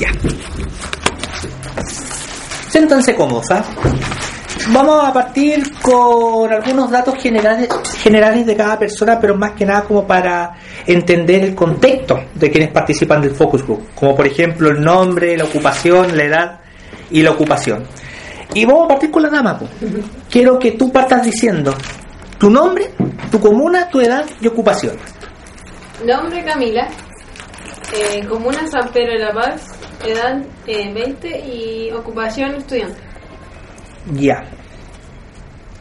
Ya. Siéntanse cómodos, ¿ah? Vamos a partir con algunos datos generales, generales de cada persona, pero más que nada como para entender el contexto de quienes participan del focus group, como por ejemplo el nombre, la ocupación, la edad y la ocupación. Y vamos a partir con la dama. Quiero que tú partas diciendo tu nombre, tu comuna, tu edad y ocupación. Nombre Camila, eh, comuna San Pedro de la Paz, edad eh, 20 y ocupación estudiante. Ya.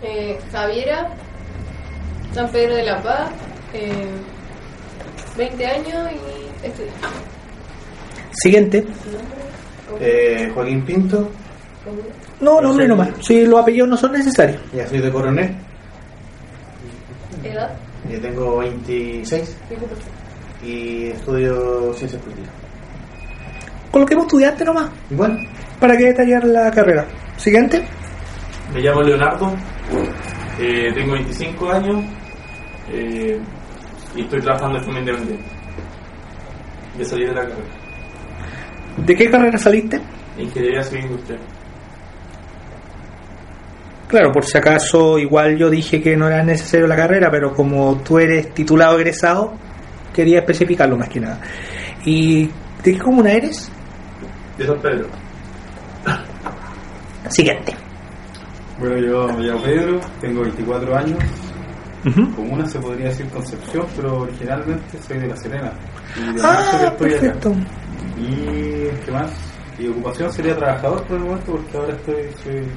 Eh, Javiera, San Pedro de la Paz, eh, 20 años y estudiante. Siguiente. Eh, Joaquín Pinto, No, nombre nomás. Si los apellidos no son necesarios. ya soy de Coronel, Edad, ya tengo 26 y estudio ciencias políticas. Coloquemos estudiante nomás. Igual, para que detallar la carrera. Siguiente. Me llamo Leonardo, eh, tengo 25 años eh, y estoy trabajando de forma independiente. De salir de la carrera. ¿De qué carrera saliste? Ingeniería civil industrial. Claro, por si acaso, igual yo dije que no era necesario la carrera, pero como tú eres titulado egresado, quería especificarlo más que nada. ¿Y de qué comuna eres? De San Pedro. Siguiente. Bueno, yo me llamo Pedro, tengo 24 años. Ujú. Comuna se podría decir Concepción, pero originalmente soy de La Serena. Y de que Ah, acá. perfecto. Y qué más? Y ocupación sería trabajador por el momento, porque ahora estoy soy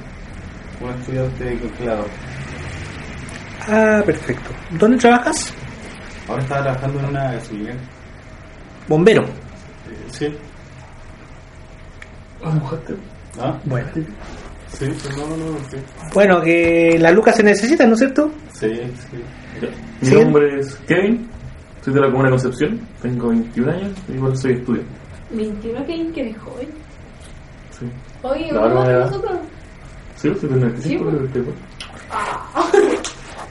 un estudiante congelador. Ah, perfecto. ¿Dónde trabajas? Ahora estaba trabajando en una gasolinera. Bombero. Eh, sí. ¿Ah? Bueno. Sí, pero no, no, no, sí. Bueno, que las lucas se necesitan, ¿no es cierto? Sí, sí. Mi ¿Sí? nombre es Kevin, soy de la comuna de Concepción, tengo 21 años y igual soy estudiante. 21 que que de joven. Sí, Oye, La ¿cómo nosotros? sí soy del 95, Sí, pero del tiempo.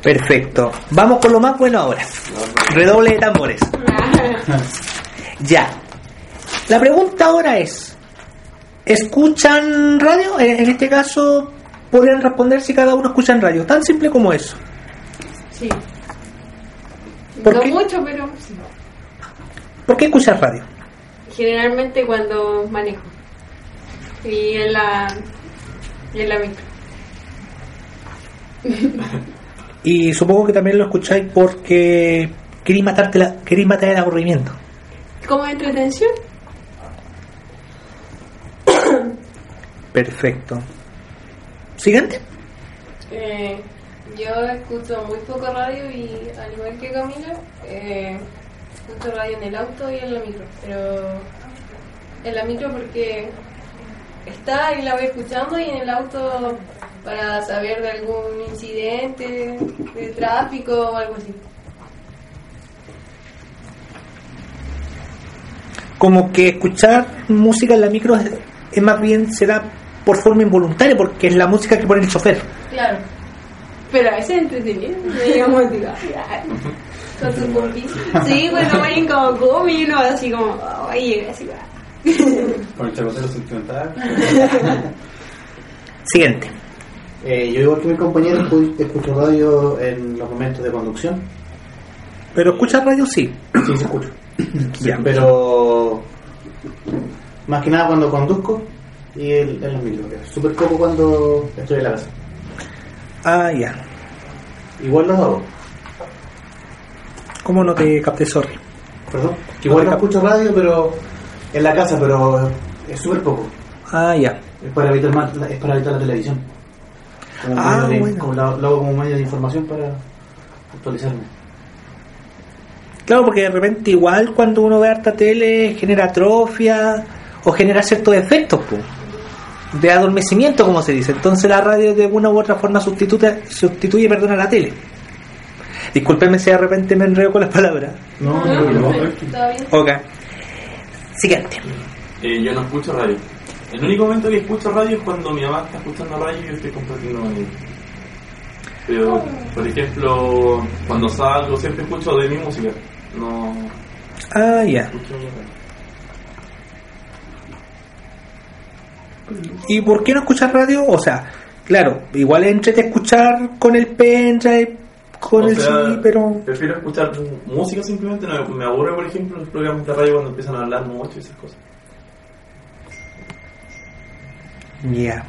Perfecto. Vamos con lo más bueno ahora. Redoble de tambores. Ya. La pregunta ahora es, ¿escuchan radio? En, en este caso, podrían responder si cada uno escucha en radio. Tan simple como eso. Sí. ¿Por no qué? mucho, pero sí. ¿Por qué escuchas radio? Generalmente cuando manejo. Y en la, y en la micro. Y supongo que también lo escucháis porque queréis, matarte la, queréis matar el aburrimiento. Como entretención. Perfecto. ¿Siguiente? Eh, yo escucho muy poco radio y al igual que Camila, eh, escucho radio en el auto y en la micro. Pero en la micro porque está y la voy escuchando y en el auto para saber de algún incidente de tráfico o algo así. Como que escuchar música en la micro es, es más bien será por forma involuntaria porque es la música que pone el chofer. Claro. Pero a veces es entretenido, me llamo Con su poquito. Sí, bueno, ponen como come y uno así como, oye, así va. Con el chacotero sentimental. Siguiente. Eh, yo igual que mi compañero escu- escucho radio en los momentos de conducción. Pero escuchar radio sí. Sí, se escucho. Ya. Pero más que nada cuando conduzco y en, en los micros. Súper poco cuando estoy en la casa. Ah, ya. Igual los hago. ¿Cómo no te capté, sorry? Perdón. Que igual no escucho radio, pero en la casa, pero es súper poco. Ah, ya. Es para evitar, más- es para evitar la televisión. Como Ah, de- bueno. como lo, lo hago como medio de información para actualizarme. Claro, porque de repente igual cuando uno ve harta tele genera atrofia o genera ciertos efectos po, de adormecimiento, como se dice. Entonces la radio de una u otra forma sustituye, sustituye perdón, a la tele. Discúlpenme si de repente me enredo con las palabras. No, No, no, no. Ok. Siguiente. Eh, yo no escucho radio. El único momento que escucho radio es cuando mi mamá está escuchando radio y yo estoy compartiendo con ella. Pero, por ejemplo, cuando salgo siempre escucho de mi música. No Ah, ya. escucho mi radio. ¿Y por qué no escuchar radio? O sea, claro, igual entre escuchar con el pendrive, con O el sea, CD, pero... Prefiero escuchar música simplemente. No, me aburre, por ejemplo, los programas de radio cuando empiezan a hablar mucho y esas cosas. Ya.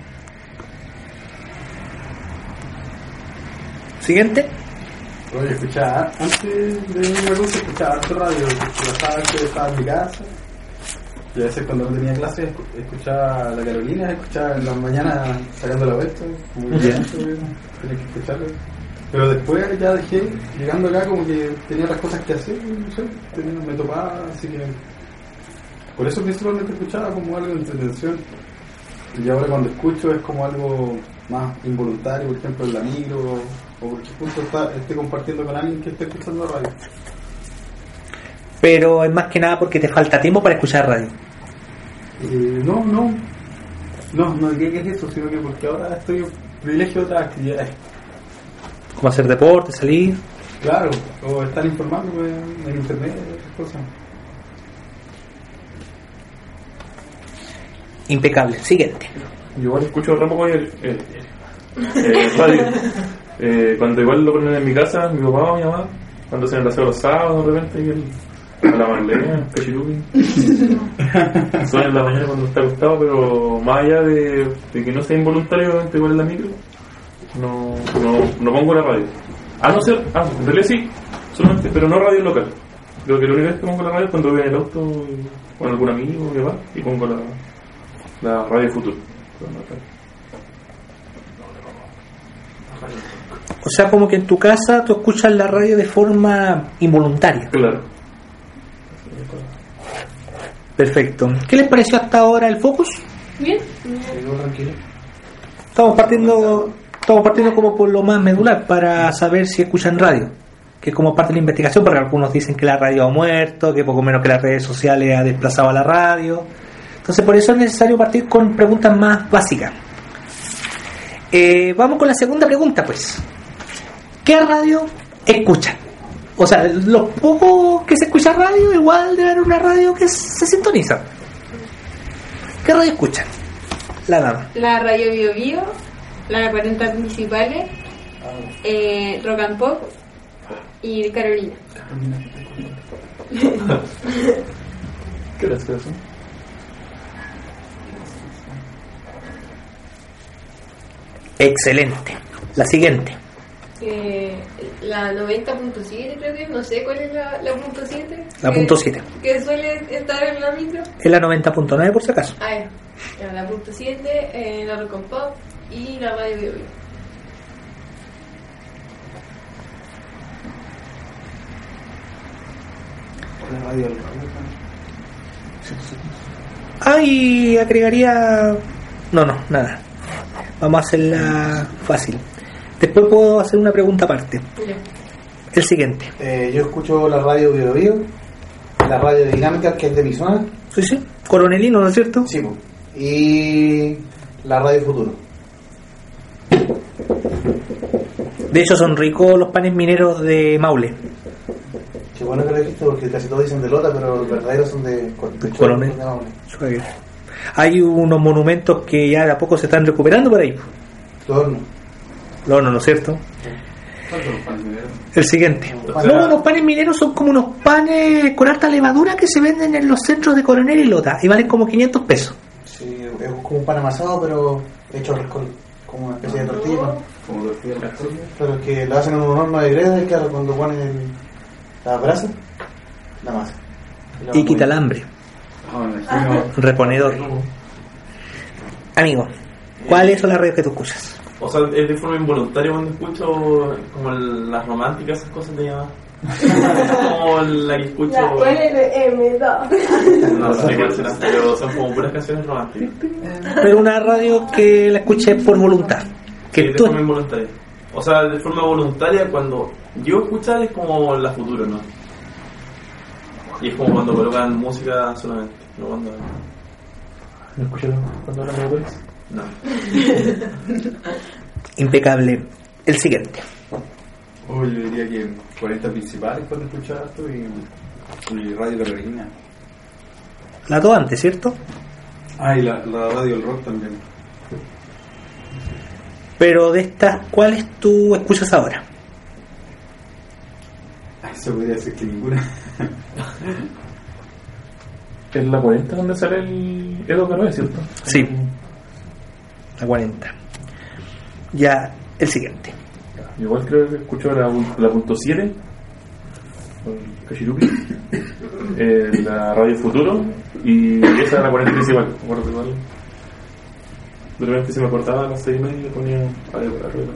Siguiente. Oye, escuchaba, antes de venir a Rusia escuchaba harto radio, la vez que estaba en mi casa. Y a veces cuando no tenía clases escu- escuchaba a la Carolina, escuchaba en las mañanas sacando la vuelta, muy bien, tenía que escucharlo. Pero después ya dejé, llegando acá como que tenía otras cosas que hacer, no sé, tenía, me topaba, así que... Por eso principalmente escuchaba como algo de entretención. Y ahora cuando escucho es como algo más involuntario, por ejemplo en la micro, o porque justo está, esté compartiendo con alguien que esté escuchando radio. Pero es más que nada porque te falta tiempo para escuchar radio. Eh, no, no, no, no diría que es eso, sino que porque ahora estoy privilegio de otras actividades. Como hacer deporte, salir. Claro, o estar informándome en internet, esas cosas. Impecable. Siguiente. Yo igual escucho re poco el, el- el radio. Eh, cuando igual lo ponen en mi casa, mi papá o mi mamá, cuando el aseo los sábados de repente, y el, a la Marlene, el cachirubi. Suena en la mañana cuando está acostado, pero más allá de, de que no sea involuntariamente igual en la micro, no, no, no pongo la radio. A no ser, ah, en realidad sí, solamente, pero no radio local. Creo que la única vez que pongo la radio es cuando voy en el auto con algún amigo que va y pongo la, la radio futuro. O sea, como que en tu casa tú escuchas la radio de forma involuntaria. Claro. Perfecto. ¿Qué les pareció hasta ahora el Focus? Bien. Estamos partiendo, estamos partiendo como por lo más medular para saber si escuchan radio, que es como parte de la investigación, porque algunos dicen que la radio ha muerto, que poco menos que las redes sociales ha desplazado a la radio. Entonces por eso es necesario partir con preguntas más básicas. Eh, vamos con la segunda pregunta, pues. ¿Qué radio escuchan? O sea, los pocos que se escucha radio, igual debe haber una radio que se sintoniza. ¿Qué radio escuchan? La dama. La Radio Bio Bio, la 40 principales, eh, Rock and Pop y Carolina. ¿Qué horas? Excelente. La siguiente. Eh, la 90.7 creo que, no sé cuál es la, la punto 7. La que- punto 7. Que suele estar en la micro. Es la 90.9 por si acaso. Ah, ya. La punto 7, eh, la Rock and Pop y la Radio Bio Bio. La radio del Ah, y agregaría... No, no, nada. Vamos a hacerla fácil. Después puedo hacer una pregunta aparte. El siguiente. Eh, yo escucho la radio Bio Bio, la radio dinámica que es de mi zona, Sí, sí. Coronelino, ¿no es cierto? sí, y la radio Futuro. De hecho, son ricos los panes mineros de Maule. Qué bueno que lo dijiste porque casi todos dicen de Lota, pero los verdaderos son de Corpecho. Coronel. de Maule. Hay unos monumentos que ya de a poco se están recuperando por ahí. Todos no. No, no, ¿no es cierto? ¿Cuántos los panes mineros? El siguiente. No, los panes mineros son como unos panes con alta levadura que se venden en los centros de Coronel y Lota y valen como 500 pesos. Sí, es como un pan amasado, pero hecho rescol, como una especie de tortilla. Como tortilla. Pero que lo hacen en un horno de greda y claro, cuando ponen el- la brasa, la masa. Y quita el hambre. Ah. Reponedor. Amigo, ¿cuáles son las redes que tú escuchas? O sea, es de forma involuntaria cuando escucho como el- las románticas, esas cosas de llamar. como la que escucho. La LM2. No sé cuál será, pero son como puras canciones románticas. Pero una radio que la escuché por voluntad. Que Que de tú, forma involuntaria. O sea, de forma voluntaria cuando yo escuchar es como la futura, ¿no? Y es como cuando colocan música solamente, no cuando... ¿Me escucharon cuando hablan de? No. impecable. El siguiente. Oh, yo diría que 40 principales cuando escuchaba esto y, y Radio Carolina. La dos antes, ¿cierto? Ah, y la, la radio El Rock también. Pero de estas, ¿cuáles tú escuchas ahora? Ah, Eso podría decir que ninguna. Es la 40 donde sale el Edo Caroe, ¿cierto? Sí. La 40. Ya, el siguiente. Igual creo que escucho la, la punto 7 con Cachirupi, eh, la Radio Futuro y esa era la 40 principal, igual. De repente se me cortaba a las 6 y media y ponía Radio Caroe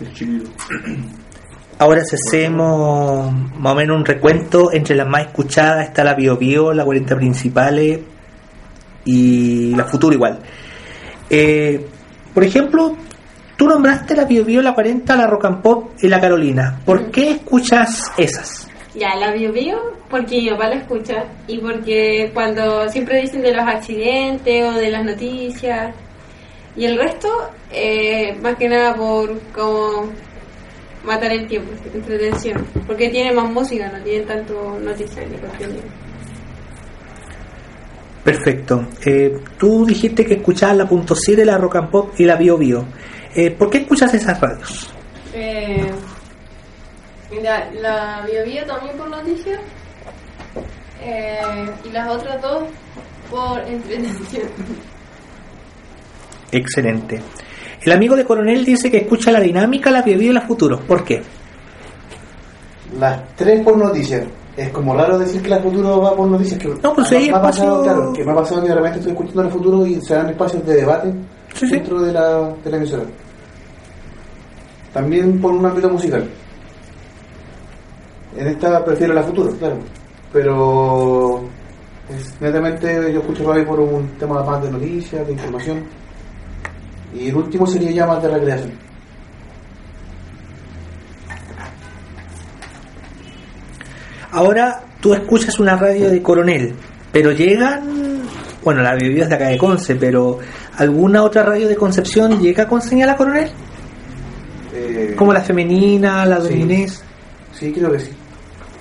El chiquito. Ahora si hacemos más o menos un recuento entre las más escuchadas está la Bio Bio, la 40 principales y la Futuro igual. Eh, por ejemplo, tú nombraste la Bio Bio, la 40, la Rock and Pop y la Carolina. ¿Por qué escuchas esas? Ya, la Bio Bio, porque mi papá la escucha y porque cuando siempre dicen de los accidentes o de las noticias y el resto, eh, más que nada por como matar el tiempo, entretención, porque tiene más música, no tiene tanto noticias ni contenido. Perfecto. Eh, tú dijiste que escuchabas la punto 7, la Rock and Pop y la Bio Bio. Eh, ¿Por qué escuchas esas radios? Eh, mira, la Bio Bio también por noticias eh, y las otras dos por entretención. Excelente. El amigo de Coronel dice que escucha la dinámica, la Bio Bio y la Futuro. ¿Por qué? Las tres por noticias. Es como raro decir que la futuro va por noticias. Que No, pues me, hay me ha pasado, espacio- claro, que me ha pasado que de repente estoy escuchando el futuro y se dan espacios de debate Sí, sí. dentro de la, de la emisora. También por un ámbito musical. En esta prefiero la futuro, claro. Pero es, netamente yo escucho radio por un tema más de noticias, de información. Y el último sería ya más de recreación. Ahora tú escuchas una radio de Coronel, pero llegan, bueno, la Bio es de acá de Conce, pero ¿alguna otra radio de Concepción llega con señal a Coronel? Eh, Como la femenina, la Sí. dominés. Sí, creo que sí.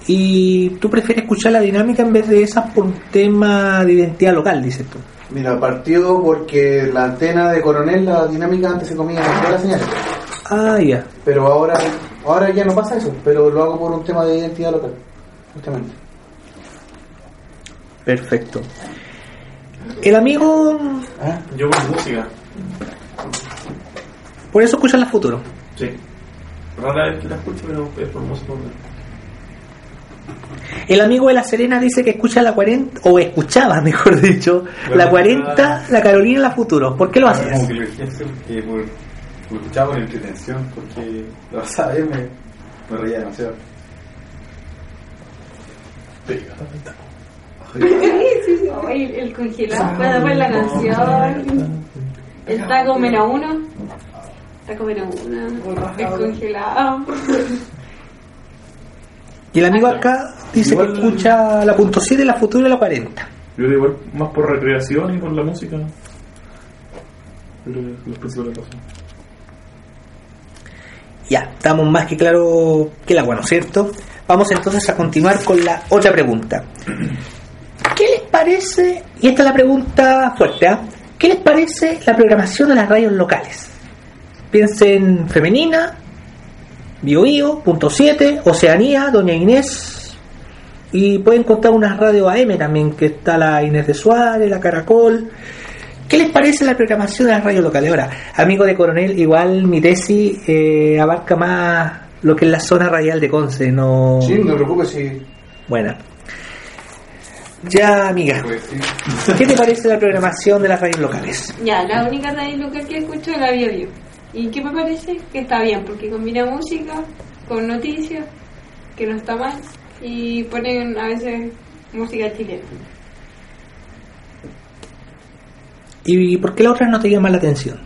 Y tú prefieres escuchar la dinámica en vez de esas por un tema de identidad local, dices tú. Mira, partió porque la antena de Coronel, la dinámica antes se comía las señales. Ah, ya. Pero ahora, ahora ya no pasa eso, pero lo hago por un tema de identidad local, justamente. Perfecto. El amigo, ¿Ah? Yo con música, por eso escucha la futuro. sí. Rara vez que la escucho, pero es por música. El amigo de La Serena dice que escucha la 40, o escuchaba, mejor dicho, la 40, la Carolina y la Futuro. ¿Por qué lo Ah, hacías? Como que lo que por, por escuchaba con entretención, porque lo bien, me, me reía demasiado. El congelado, puede poner la canción. El taco menos uno. Taco menos uno. El congelado. Y el amigo acá dice Igual- que escucha la punto 7, la Futuro y la 40. Yo digo igual más por recreación y por la música. Pero los principales razones. Ya, estamos más que claro que el agua, ¿no es cierto? Vamos entonces a continuar con la otra pregunta. ¿Qué les parece, y esta es la pregunta fuerte, ¿ah? ¿qué les parece la programación de las radios locales? Piensen Femenina, Bio Bio, Punto 7, Oceanía, Doña Inés, y pueden contar unas radios AM también, que está la Inés de Suárez, la Caracol. ¿Qué les parece la programación de las radios locales? Ahora, amigo de Coronel, igual mi tesis eh, abarca más lo que es la zona radial de Conce, no... Sí, no te preocupes si... Buena. Ya, amiga, Pues sí. ¿qué te parece la programación de las radios locales? Ya, la única radio local que escucho es la Bio Bio. ¿Y qué me parece? Que está bien, porque combina música con noticias que no está mal, y ponen a veces música chilena. ¿Y por qué las otras no te llaman la atención?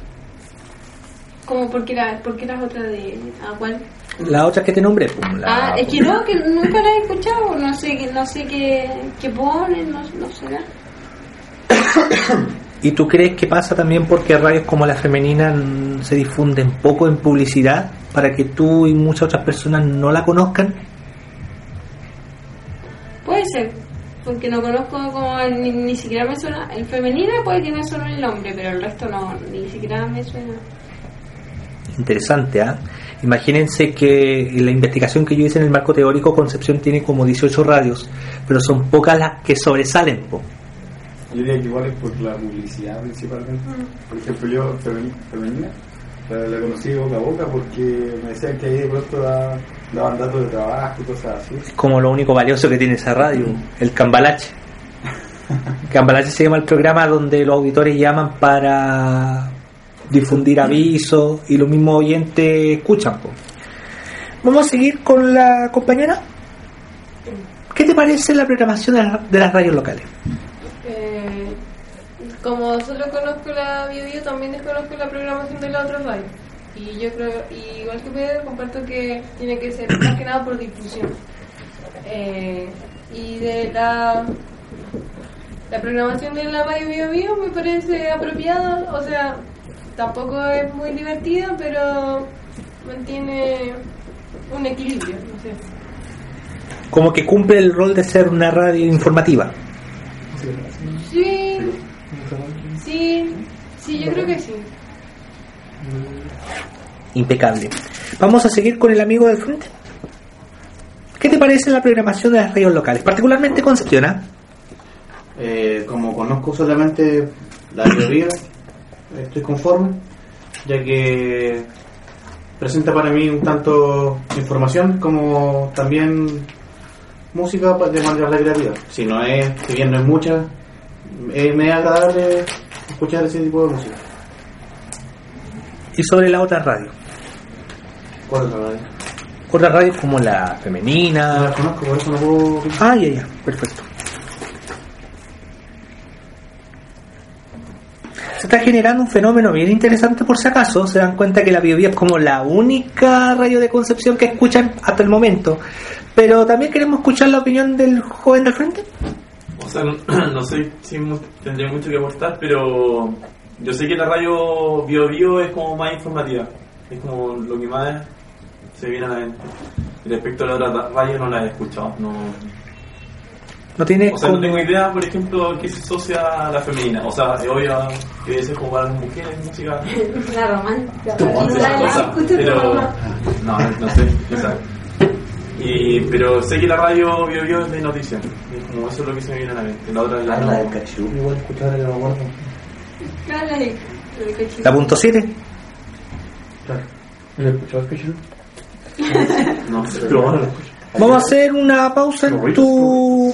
Como porque, la, porque las otras de... ¿A cuál? Las otras que te nombré. pues, la- Ah, es que no, que nunca la he escuchado, no sé, no sé qué, qué ponen, no, no sé nada. ¿Y tú crees que pasa también porque radios como la femenina se difunden poco en publicidad para que tú y muchas otras personas no la conozcan? Puede ser, porque no conozco como ni, ni siquiera me suena. El femenino puede que me suene el nombre, pero el resto no, ni siquiera me suena. Interesante, ¿ah? Imagínense que la investigación que yo hice en el marco teórico, Concepción tiene como 18 radios, pero son pocas las que sobresalen. po. Yo diría que igual es por la publicidad principalmente. Por ejemplo, yo, femeni- femenina, la, la conocí boca a boca porque me decían que ahí de pronto da- daban datos de trabajo y cosas así. Es como lo único valioso que tiene esa radio, el cambalache. Cambalache se llama el programa donde los auditores llaman para difundir avisos y los mismos oyentes escuchan. po. Vamos a seguir con la compañera. ¿Qué te parece la programación de, la- de las radios locales? Eh, como solo conozco la Bio Bio, también desconozco la programación de la otra radio. Y yo creo, y igual que Pedro, comparto que tiene que ser más que nada por difusión. Eh, y de la, la programación de la radio Bio Bio me parece apropiada, o sea, tampoco es muy divertida, pero mantiene un equilibrio, no sé. Como que cumple el rol de ser una radio informativa. Sí, sí, sí, yo creo que sí. Impecable. Vamos a seguir con el amigo del frente. ¿Qué te parece la programación de las radios locales? Particularmente Concepción, ¿ah? Eh, como conozco solamente la teoría, estoy conforme, ya que presenta para mí un tanto información como también música de manera recreativa. Si no es, si bien no es mucha, eh, me es agradable escuchar ese tipo de música. Y sobre la otra radio. ¿Cuál es la radio? Otras radios como la No la femenina. conozco, por eso no puedo... Ah, ya, ya, perfecto. Está generando un fenómeno bien interesante por si acaso. Se dan cuenta que la Biobío es como la única radio de Concepción que escuchan hasta el momento. Pero también queremos escuchar la opinión del joven del frente. O sea, no, sé si tendría mucho que aportar, pero yo sé que la radio Bio Bio es como más informativa. Es como lo que más se viene a la mente. Respecto a la otra radio no la he escuchado. No, No tiene o sea, no tengo idea, por ejemplo, qué se asocia a la femenina. O sea, es obvio que debe ser como para las mujeres música. La romántica. Pero no, no sé, exacto. Y, pero sé que la radio Bio Bio es de noticias. Como eso es lo que se me viene a la mente. La otra ya Ah, la del no. Cachirupi, igual escuchar el aeropuerto. Claro, la la la punto 7. Claro. ¿No escuchabas Cachiru? No sé. Pero bueno, lo escucho. Vamos a hacer una pausa en tu.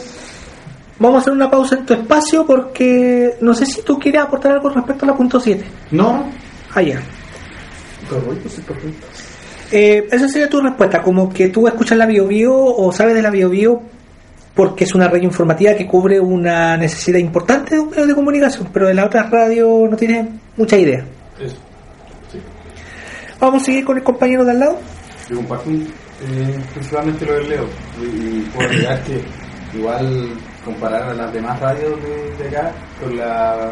Vamos a hacer una pausa en tu espacio porque no sé si tú quieres aportar algo respecto a la punto 7. No, Ah. Correcto, sí, correcto. Eh, esa sería tu respuesta, como que tú escuchas la BioBio o sabes de la BioBio porque es una radio informativa que cubre una necesidad importante de un medio de comunicación, pero de la otra radio no tienes mucha idea. Eso. Vamos a seguir con el compañero de al lado. Yo comparto eh, principalmente lo del Leo y, y puedo agregar que igual comparar a las demás radios de, de acá con la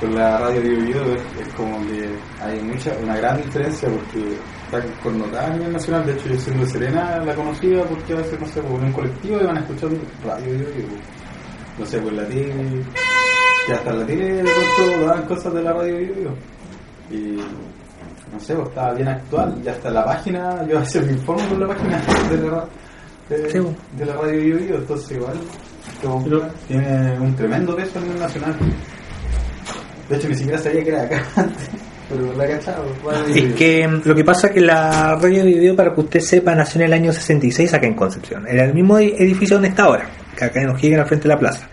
con la radio Bio Bio es, es como que hay mucha una gran diferencia porque está connotada a nivel nacional de hecho yo siendo de Serena la conocía porque a veces no sé pues, en un colectivo iban escuchando radio Bio pues. no sé pues la tele que hasta la tele de pronto daban cosas de la radio Bio Bio y no sé, pues, estaba bien actual y hasta la página, yo a veces me informo con la página de la, de, bueno. de la radio Bio Bio, entonces igual Pero- tiene un tremendo peso a nivel nacional. De hecho, ni siquiera sabía que era acá antes, pero la cachado. Es que mm, lo que pasa es que la radio BioBio, para que usted sepa, nació en el año 66 acá en Concepción. Era el mismo edi- edificio donde está ahora, acá en O'Higgins, al frente de la plaza.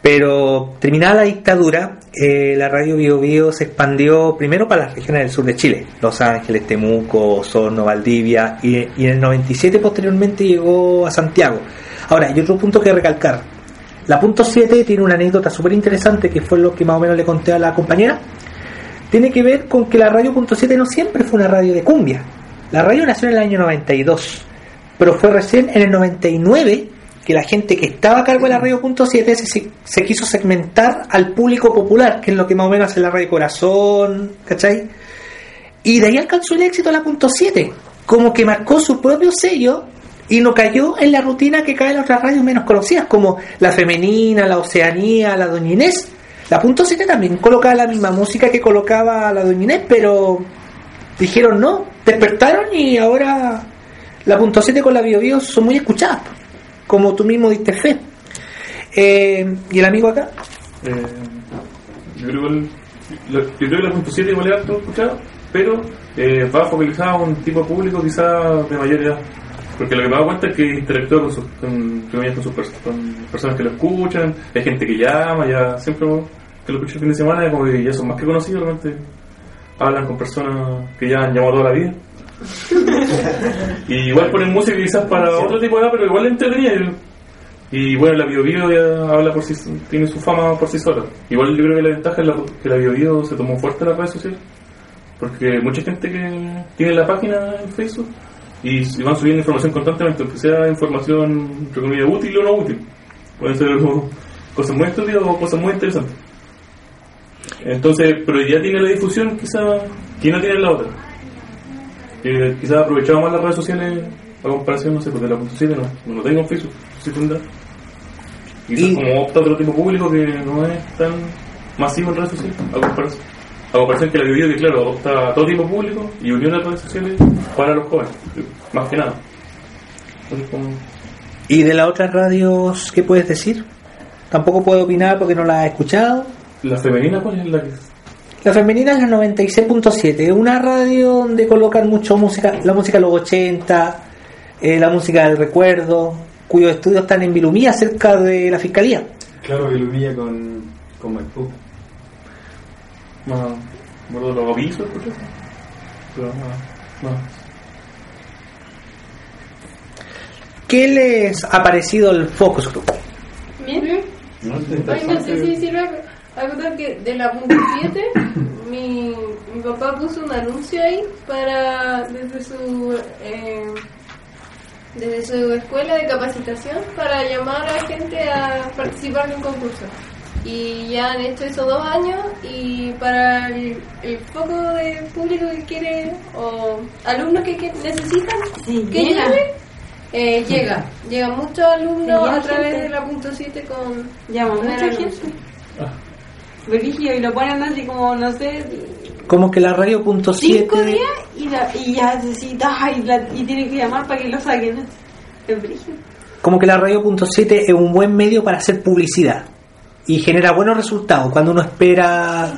Pero terminada la dictadura, eh, la radio Bio Bio se expandió primero para las regiones del sur de Chile, Los Ángeles, Temuco, Osorno, Valdivia, y, y en el 97 posteriormente llegó a Santiago. Ahora, hay otro punto que recalcar. La punto 7 tiene una anécdota súper interesante que fue lo que más o menos le conté a la compañera. Tiene que ver con que la radio punto 7 no siempre fue una radio de cumbia. La radio nació en el año 92, pero fue recién en el 99 que la gente que estaba a cargo de la radio punto 7 se, se quiso segmentar al público popular, que es lo que más o menos hace la radio Corazón, ¿cachai? Y de ahí alcanzó el éxito la punto 7, como que marcó su propio sello y no cayó en la rutina que caen las otras radios menos conocidas, como la Femenina, la Oceanía, la Doña Inés. La punto 7 también colocaba la misma música que colocaba la Doña Inés, pero dijeron no, despertaron y ahora la punto 7 con la Bio Bio son muy escuchadas, como tú mismo diste fe. Eh, ¿Y el amigo acá? Eh, yo, creo que el- yo creo que la punto 7 igual harto escuchado, pero eh, va focalizada a un tipo público quizás de mayor edad. Porque lo que me dado cuenta es que interactúa con, sus, con, con, sus con personas que lo escuchan, hay gente que llama, ya siempre que lo escucho el fin de semana, como que ya son más que conocidos, realmente hablan con personas que ya han llamado toda la vida. y igual ponen música quizás para otro tipo de edad, pero igual entretenida. Y bueno, la Bio Bio ya habla por sí, tiene su fama por sí sola. Igual yo creo que la ventaja es la- que la Bio Bio se tomó fuerte en las redes sociales. Porque mucha gente que tiene la página en Facebook y, y van subiendo información constantemente, aunque sea información, entre comillas, útil o no útil. Pueden ser cosas muy estúpidas o cosas muy interesantes. Entonces, pero ya tiene la difusión quizá que no tiene la otra. Que quizás aprovechaba más las redes sociales a comparación, no sé, porque la punto 7 no, no lo tengo en Facebook, sí tendrá. Quizás Y- como opta otro tipo público que no es tan masivo en redes sociales, a comparación. A comparación que la video que claro, adopta a todo tipo público y unió las redes sociales para los jóvenes, más que nada. Entonces, como- ¿Y de las otras radios qué puedes decir? Tampoco puedo opinar porque no la he escuchado. La femenina, ¿cuál es la que La femenina es la 96.7, es una radio donde colocan mucho música, la música de los 80, eh, la música del recuerdo, cuyos estudios están en Vilumía, cerca de la fiscalía. Claro, que ilumina con, con Maipú. Más, bueno, los avisos, escuchas? Pero no, no. ¿Qué les ha parecido el Focus Group? Bien. ¿No? Ay, no sé si sirve acotar que de la punto 7 mi, mi papá puso un anuncio ahí para desde su eh, desde su escuela de capacitación para llamar a gente a participar en un concurso y ya han hecho eso dos años y para el, el foco de público que quiere o alumnos que, que necesitan Sí, que llega. llegue eh, llega llega muchos alumnos Sí, a través gente. de la punto 7 con Llama mucha gente. Brígido, y lo ponen así como, no sé, Como que la radio punto cinco 7 días y, la, y ya necesita y, la, y tienen que llamar para que lo saquen. Es brígido. como que la radio punto 7 es un buen medio para hacer publicidad y genera buenos resultados cuando uno espera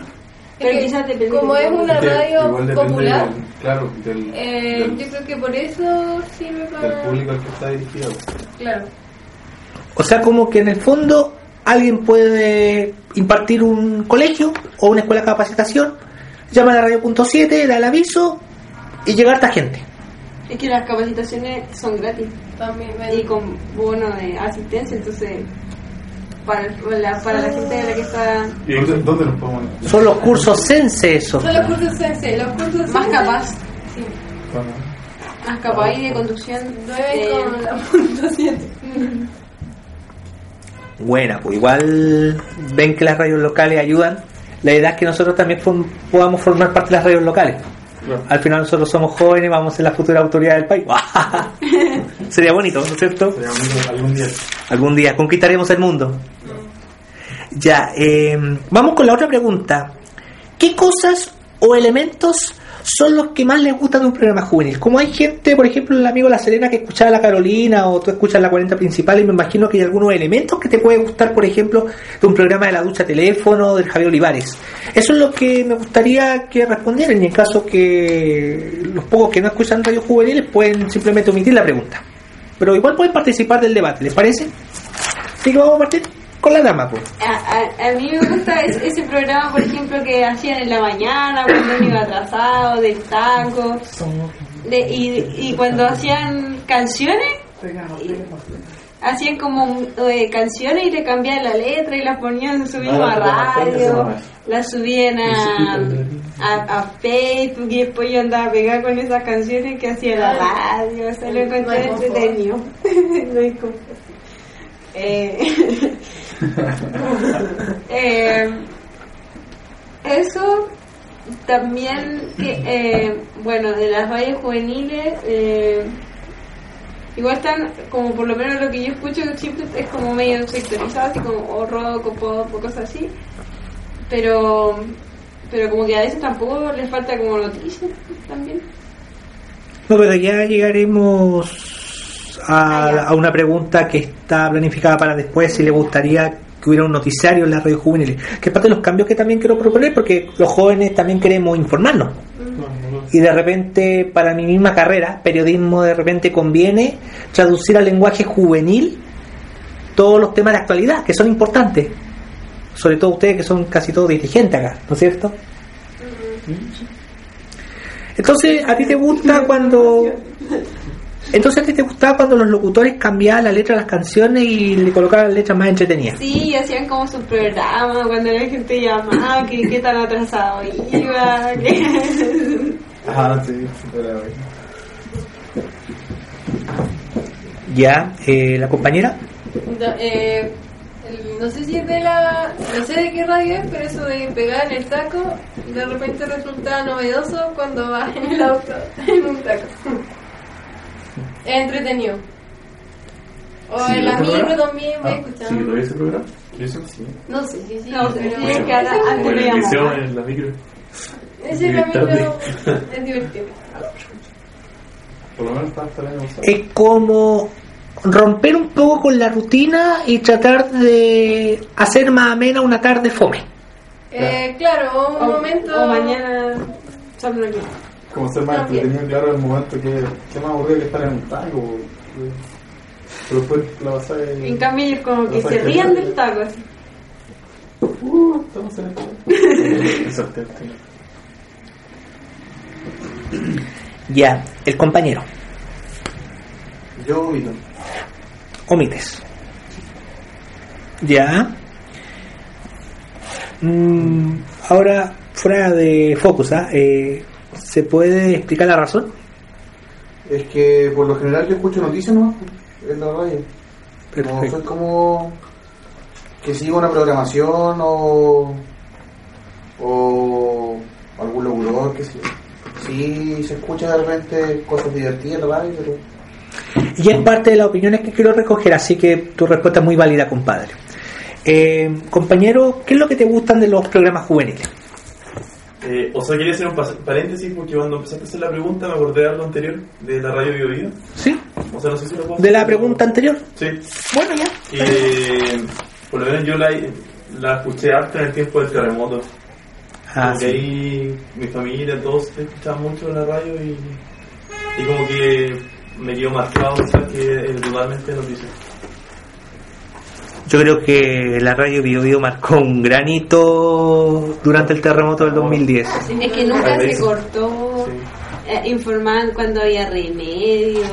Pero quizás depende como es una radio popular, del- claro, del, eh, del, yo creo que por eso sirve para... público al que está dirigido. Claro. O sea, como que en el fondo alguien puede impartir un colegio o una escuela de capacitación, llama a la radio punto 7, da el aviso y llega a esta gente. Es que las capacitaciones son gratis También y con bono de asistencia, entonces para, la, para la gente de la que está Y- ¿Dónde, dónde nos podemos Son los cursos Sense eso. Son los cursos Sense, los cursos más Sense, capaz, Sí, más capaz y de conducción. nueve eh, con la punto 7. Buena, pues igual ven que las radios locales ayudan. La idea es que nosotros también form- podamos formar parte de las radios locales. Claro. Al final nosotros somos jóvenes, vamos a ser la futura autoridad del país. Sería bonito, ¿no es cierto? Sería bonito algún día. Algún día conquistaremos el mundo. Ya, eh, vamos con la otra pregunta. ¿Qué cosas o elementos son los que más les gustan de un programa juvenil? Como hay gente, por ejemplo, el amigo La Serena que escuchaba la Carolina o tú escuchas la 40 principal y me imagino que hay algunos elementos que te puede gustar, por ejemplo, de un programa de la ducha teléfono del Javier Olivares. Eso es lo que me gustaría que respondieran y en caso que los pocos que no escuchan radio juveniles pueden simplemente omitir la pregunta. Pero igual pueden participar del debate, ¿les parece? Así que vamos a partir con la dama, pues. A, a- a mí me gusta es- ese programa, por ejemplo, que hacían en la mañana, cuando uno iba atrasado, del taco. De- y, y cuando hacían canciones, hacían como eh, canciones y le cambiaban la letra y las ponían, subían Ah, a radio, las subían a, a, a Facebook y después yo andaba pegada con esas canciones que hacía la radio, o sea, lo encontré entretenido. No hay. Eh, eh, eso también eh, bueno de las radios juveniles eh, igual están como por lo menos lo que yo escucho siempre es como medio sectorizado así como o rock o cosas así pero pero como que a veces tampoco les falta como noticias también. No, pero ya llegaremos a, Ah, a una pregunta que está planificada para después, si le gustaría que hubiera un noticiario en las radios juveniles, que es parte de los cambios que también quiero proponer, porque los jóvenes también queremos informarnos. Y de repente, para mi misma carrera, periodismo, de repente conviene traducir al lenguaje juvenil todos los temas de actualidad, que son importantes. Sobre todo ustedes que son casi todos dirigentes acá, ¿no es cierto? Entonces, ¿a ti te gusta cuando... Entonces, ¿a ti te gustaba cuando los locutores cambiaban la letra de las canciones y le colocaban letras más entretenidas? Sí, hacían como su programa cuando la gente llamaba, que qué tan atrasado iba, que... Ah, sí, pero Ya, eh, la compañera. No, eh, el- no sé si es de la. No sé de qué radio es, pero eso de pegar en el taco de repente resulta novedoso cuando vas en el auto en un taco. Es entretenido. O Sí, en la ¿ese micro programa? también voy Ah, ¿Sí, escuchando. todavía ese programa? Eso sí. No sé, sí, sí. No, pero- sí, es que ahora- antes liceo más. en la micro. Ese micro es divertido. por lo menos está hasta el año pasado. Es como romper un poco con la rutina y tratar de hacer más amena una tarde fome. Eh, claro, un O, momento. o mañana solo aquí. Como ser más entretenido, claro, el momento que, que más aburrido que estar en un taco. güey. Pero después la vas a En cambio ellos como que se rían del taco así. Uh, estamos en el te- Ya, el compañero, Yo omito. omites. Ya. Mm, ahora, fuera de focus, ¿ah? Eh, ¿se puede explicar la razón? Es que por lo general yo escucho noticias nomás en la radio. No Perfecto. soy como que sigo una programación o, o algún locutor, que sí. Sí, se escucha de repente cosas divertidas en la radio, pero Y es parte de las opiniones que quiero recoger, así que tu respuesta es muy válida, compadre. Eh, compañero, ¿qué es lo que te gustan de los programas juveniles? Eh, o sea, quería hacer un paréntesis porque cuando empezaste a hacer la pregunta me acordé de algo anterior, de la radio Bio Bio. ¿Sí? O sea, no sé si lo puedo ¿De la pregunta anterior? Sí. Bueno, ya. Eh, por lo menos yo la, la escuché harto en el tiempo del terremoto. Ah, sí. ahí mi familia, todos escuchaban mucho la radio y, y como que me quedó marcado pensar que es totalmente noticia. Yo creo que la radio Bio Bio marcó un granito durante el terremoto del 2010. Es que nunca se cortó. Sí. Eh, informaban cuando había remedio,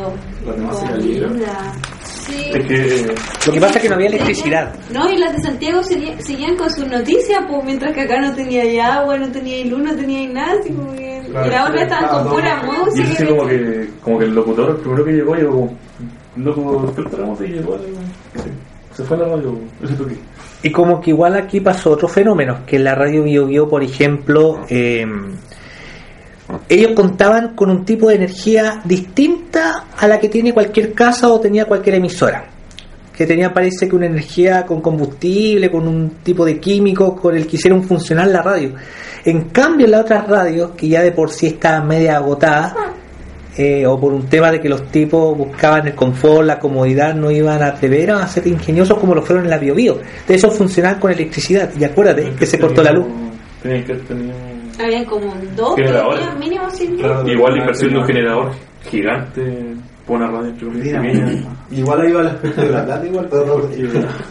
comida. Sí. Es que Lo que pasa es que no había electricidad. No, y las de Santiago seguían, seguían con sus noticias, pues, mientras que acá no tenía agua, no tenía luz, no tenía nada, así como que... Claro, y la otra estaban estaba con pura Y música. eso sí como que, como que el locutor, el primero que llegó, llegó como loco del terremoto y llegó sí, se fue la radio. Y como que igual aquí pasó otro fenómeno, que la radio Bio por ejemplo, eh, ellos contaban con un tipo de energía distinta a la que tiene cualquier casa o tenía cualquier emisora. Que tenía, parece que una energía con combustible, con un tipo de químicos con el que hicieron funcionar la radio. En cambio, las otras radios, que ya de por sí estaban media agotadas, eh, o por un tema de que los tipos buscaban el confort, la comodidad, no iban a atrever a ser ingeniosos como lo fueron en la Bio Bio. De eso funcionaban con electricidad. Y acuérdate que se cortó la luz. Tenían que haber tenido... Habían como dos, Generadores. mínimo sin luz. Claro. Igual la inversión de un generador gigante buena radio, Mira. Igual ha ido al aspecto de la plata, igual, pero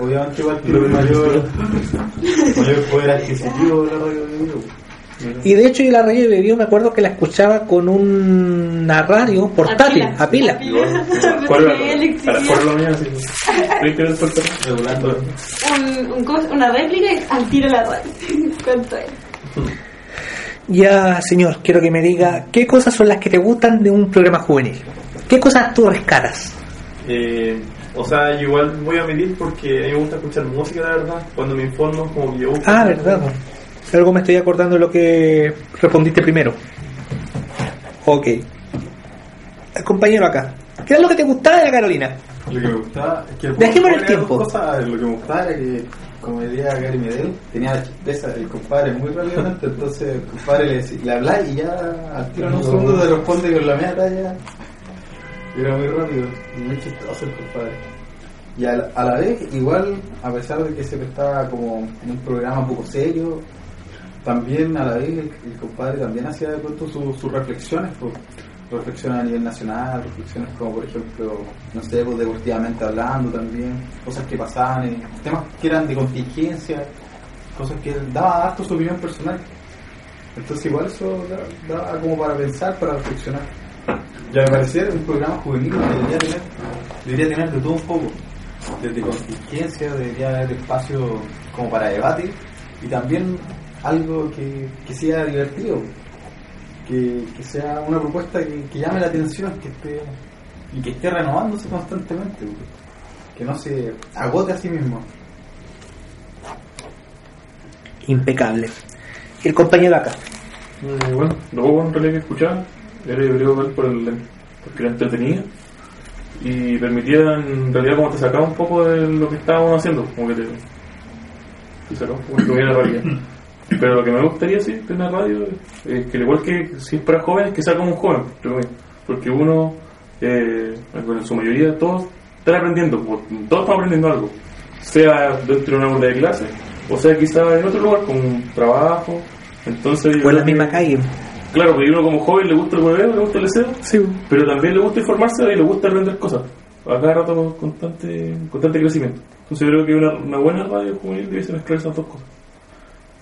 obviamente igual tiene mayor, mayor poder adquisitivo la radio. Y de hecho, yo la radio de me acuerdo que la escuchaba con una radio portátil, a pila. Igual. Porque ¿Cuál era? tenía A las electricidad. 4 de la mañana, sí. ¿Crees que era el soltar? Regulando. Un, un cos- una réplica al tiro la radio. Ya, señor, quiero que me diga qué cosas son las que te gustan de un programa juvenil. ¿Qué cosas tú rescatas? Eh, o sea, yo igual voy a medir porque a mí me gusta escuchar música, la verdad. Cuando me informo, como que yo busco- Ah, verdad. Luego me estoy acordando de lo que respondiste primero. Ok. El compañero acá. ¿Qué es lo que te gustaba de la Carolina? Lo que me gustaba es que el Dejémosle el tiempo. cosas, lo que me gustaba era que, como diría Gary Medel, tenía la chispeza el compadre muy rápidamente, entonces el compadre le, le habla y ya al tiro en un segundo te responde con la media talla. Era muy rápido y muy chistoso el compadre. Y a la, a la vez, igual, a pesar de que se prestaba como en un programa poco serio, también a la vez el, el compadre también hacía de pronto su- sus reflexiones, pues, reflexiones a nivel nacional, reflexiones como por ejemplo, no sé, pues, deportivamente hablando también, cosas que pasaban, eh, temas que eran de contingencia, cosas que él daba harto su opinión personal. Entonces igual eso da- daba como para pensar, para reflexionar. Y a mi parecer un programa juvenil debería tener, debería tener de todo un poco. Desde contingencia, debería haber espacio como para debate y también algo que, que sea divertido, que, que sea una propuesta que, que llame la atención, que esté y que esté renovándose constantemente, que no se agote a sí mismo. Impecable. ¿Y el compañero acá? Eh, bueno, lo poco en realidad que escuchaba era yo creo ver por el, porque era entretenida y permitía en realidad como te sacaba un poco de lo que estábamos haciendo, como que te, te sacaba un poco de la realidad. Pero lo que me gustaría sí de una radio es que al igual que si es para jóvenes, que sea como un joven, porque uno, eh, bueno, en su mayoría, todos están aprendiendo, todos estamos aprendiendo algo, sea dentro de una aula de clase, o sea quizá en otro lugar, con un trabajo, entonces... en la misma que- calle. Claro, porque uno como joven le gusta el hueveo, le gusta el deseo, Sí. pero también le gusta informarse y le gusta aprender cosas. A cada rato constante, constante crecimiento. Entonces yo creo que una, una buena radio juvenil debe mezclar esas dos cosas.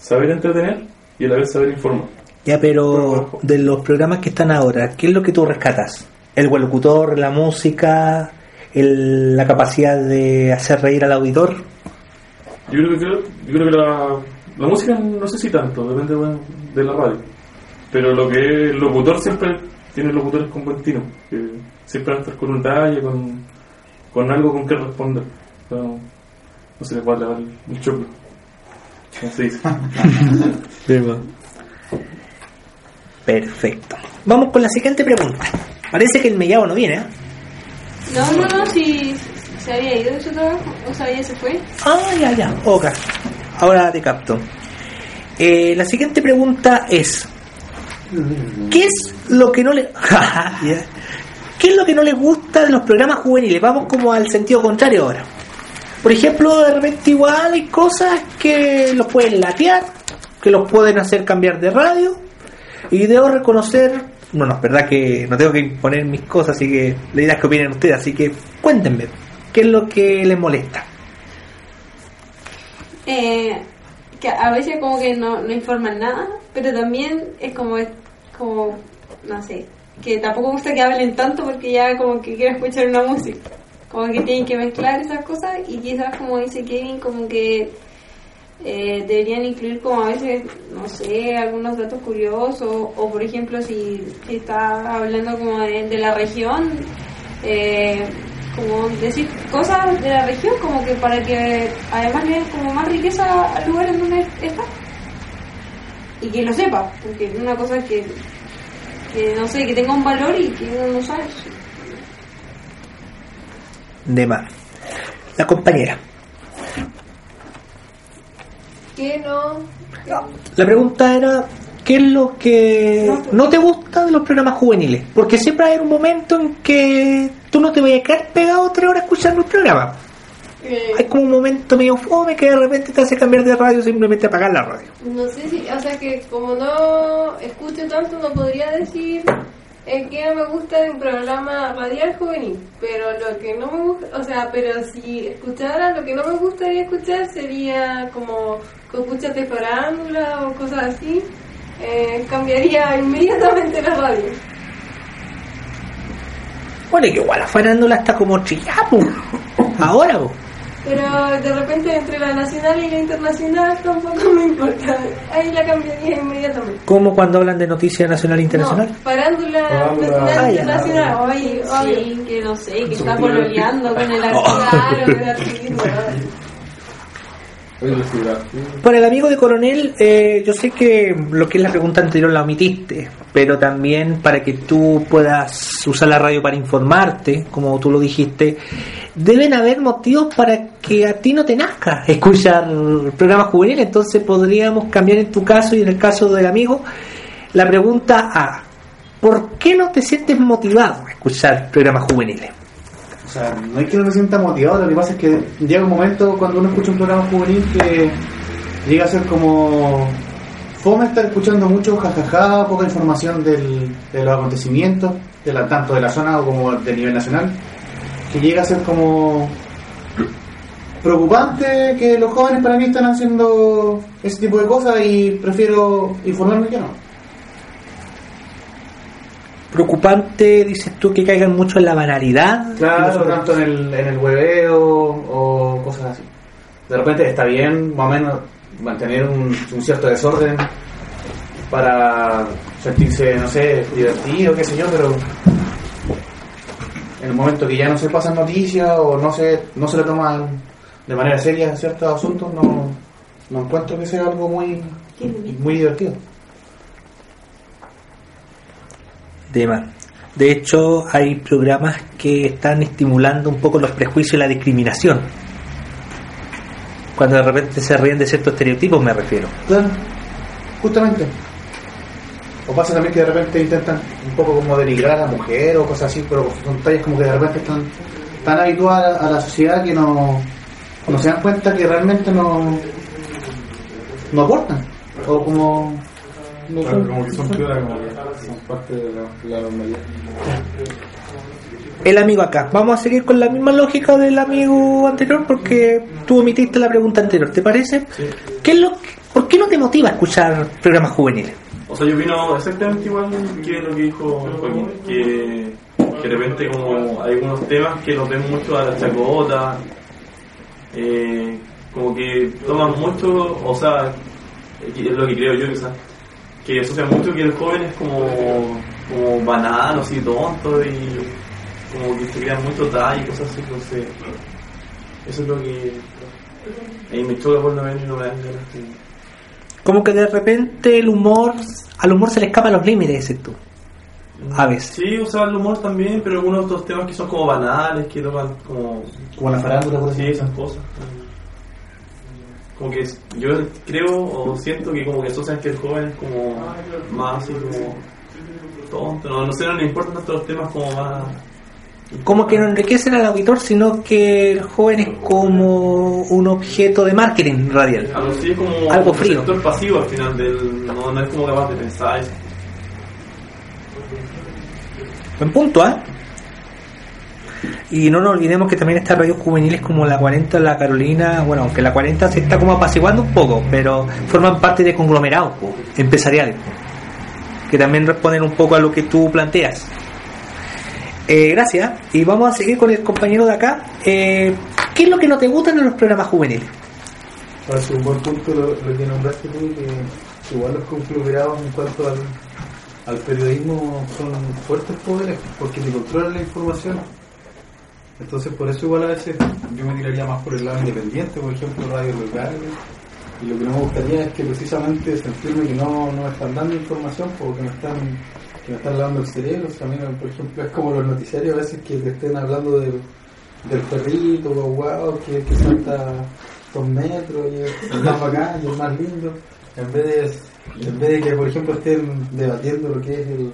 Saber entretener y a la vez saber informar. Ya, pero de los programas que están ahora, ¿qué es lo que tú rescatas? ¿El buen locutor, la música, el- la capacidad de hacer reír al auditor? Yo creo que, yo creo que la, la música no sé si tanto, depende de la radio. Pero lo que es el locutor siempre tiene locutores con buen tino, que siempre van a estar con un detalle, con, con algo con que responder. No, no se les va a lavar el, el choclo. Perfecto. Vamos con la siguiente pregunta. Parece que el mellado no viene, ¿eh? No, no, no, si se había ido de su trabajo, o sea, ya se fue. Ah, ya, ya. Ok. Ahora te capto. Eh, la siguiente pregunta es: ¿Qué es lo que no le. Ya. ¿Qué es lo que no les gusta de los programas juveniles? Vamos como al sentido contrario ahora. Por ejemplo, de repente igual hay cosas que los pueden latear, que los pueden hacer cambiar de radio. Y debo reconocer, no, no, es verdad que no tengo que imponer mis cosas, así que idea es que opinen ustedes, así que cuéntenme, ¿qué es lo que les molesta? Eh, que a veces como que no, no informan nada, pero también es como, es como, no sé, que tampoco gusta que hablen tanto porque ya como que quiero escuchar una música. Como que tienen que mezclar esas cosas y quizás como dice Kevin, como que eh, deberían incluir como a veces, no sé, algunos datos curiosos o por ejemplo si, si está hablando como de, la región, eh, como decir cosas de la región como que para que además le den como más riqueza al lugar en donde está y que lo sepa, porque una cosa es que, que no sé, que tenga un valor y que uno no sabe. De más. La compañera. ¿Qué no? La pregunta era, ¿qué es lo que no te gusta de los programas juveniles? Porque siempre hay un momento en que tú no te vayas a quedar pegado tres horas escuchando el programa. Eh, Hay como un momento medio fome que de repente te hace cambiar de radio simplemente apagar la radio. no sé si, o sea que como no escucho tanto, no podría decir es que no me gusta un programa radial juvenil, pero lo que no me gusta, o sea, pero si escuchara, lo que no me gustaría escuchar sería como escuchas de farándula o cosas así, eh, cambiaría inmediatamente la radio. Bueno, que igual la farándula está como trillada, po. Ahora, po. Pero de repente entre la nacional y la internacional tampoco me importa, ahí la cambiaría inmediatamente. Como cuando hablan de noticias nacional e internacional. No, Farándula. nacional Ah, e internacional, oye, oye. Sí, que no sé, que está pololeando con el ¿verdad? Por el amigo de Coronel, eh, yo sé que lo que es la pregunta anterior la omitiste, pero también para que tú puedas usar la radio para informarte, como tú lo dijiste, deben haber motivos para que a ti no te nazca escuchar programas juveniles. Entonces podríamos cambiar en tu caso y en el caso del amigo la pregunta a ¿por qué no te sientes motivado a escuchar programas juveniles? O sea, no hay que no se sienta motivado, lo que pasa es que llega un momento cuando uno escucha un programa juvenil que llega a ser como fome estar escuchando mucho jajaja, poca información del, de los acontecimientos, de la, tanto de la zona como de nivel nacional, que llega a ser como preocupante que los jóvenes para mí están haciendo ese tipo de cosas y prefiero informarme que no. Preocupante, dices tú, que caigan mucho en la banalidad. Claro, tanto en el, en el hueveo o cosas así. De repente está bien, más o menos, mantener un, un cierto desorden para sentirse, no sé, divertido, qué sé yo, pero en el momento que ya no se pasan noticias o no se, no se le toman de manera seria ciertos asuntos, no, no encuentro que sea algo muy, muy divertido. Tema. De hecho, hay programas que están estimulando un poco los prejuicios y la discriminación. Cuando de repente se ríen de ciertos estereotipos, me refiero. Claro, justamente. O pasa también que de repente intentan un poco como denigrar a la mujer o cosas así, pero son tallas como que de repente están tan habituadas a la sociedad que no, no se dan cuenta que realmente no, no aportan. O como... no Claro, son- como que son como que son parte de la, la normalidad. El amigo acá. Vamos a seguir con la misma lógica del amigo anterior porque tú omitiste la pregunta anterior. ¿Te parece? Sí. ¿Qué es lo que- ¿Por qué no te motiva a escuchar programas juveniles? O sea, yo opino exactamente igual que lo que dijo Joaquín, que, que de repente como hay algunos temas que nos ven mucho a la chacota, eh, como que toman mucho, o sea, es lo que creo yo, quizás, que asocian mucho que el joven es como, como banano, así tonto y como que se crean mucho tal y cosas así, entonces eso es lo que ahí me choca por lo menos y no me dan ganas Como que de repente el humor, al humor se le escapan los límites, dices tú. A veces. Sí, o sea, el humor también, pero algunos otros temas que son como banales, que tocan como... Como la farándula, por así esas cosas. Como que yo creo o siento que como que asocian que el joven es como más así como tonto, no, no sé, no le importan tanto los temas como más... Como que no enriquecen al auditor, sino que el joven es como un objeto de marketing radial. Algo como Algo un frío. sector pasivo al final del... No, no es como capaz de pensar eso. Buen punto, ¿ah? Y no nos olvidemos que también está radios juveniles como la 40, la Carolina, bueno, aunque la 40 se está como apaciguando un poco, pero forman parte de conglomerados empresariales, que también responden un poco a lo que tú planteas. Eh, gracias, y vamos a seguir con el compañero de acá. Eh, ¿Qué es lo que no te gusta en los programas juveniles? Parece un buen punto lo, lo que nombraste tú, que igual los conglomerados en cuanto al, periodismo son fuertes poderes, porque te controlan la información. Entonces por eso igual a veces yo me tiraría más por el lado independiente, por ejemplo radios locales, y lo que no me gustaría es que precisamente sentirme que no, no me están dando información, porque me están que me están lavando el cerebro, o sea, a mí, por ejemplo, es como los noticiarios a veces que te estén hablando del, del perrito, guau, que, que salta dos metros y es más bacán y el más lindo, en vez de, en vez de que, por ejemplo, estén debatiendo lo que es el,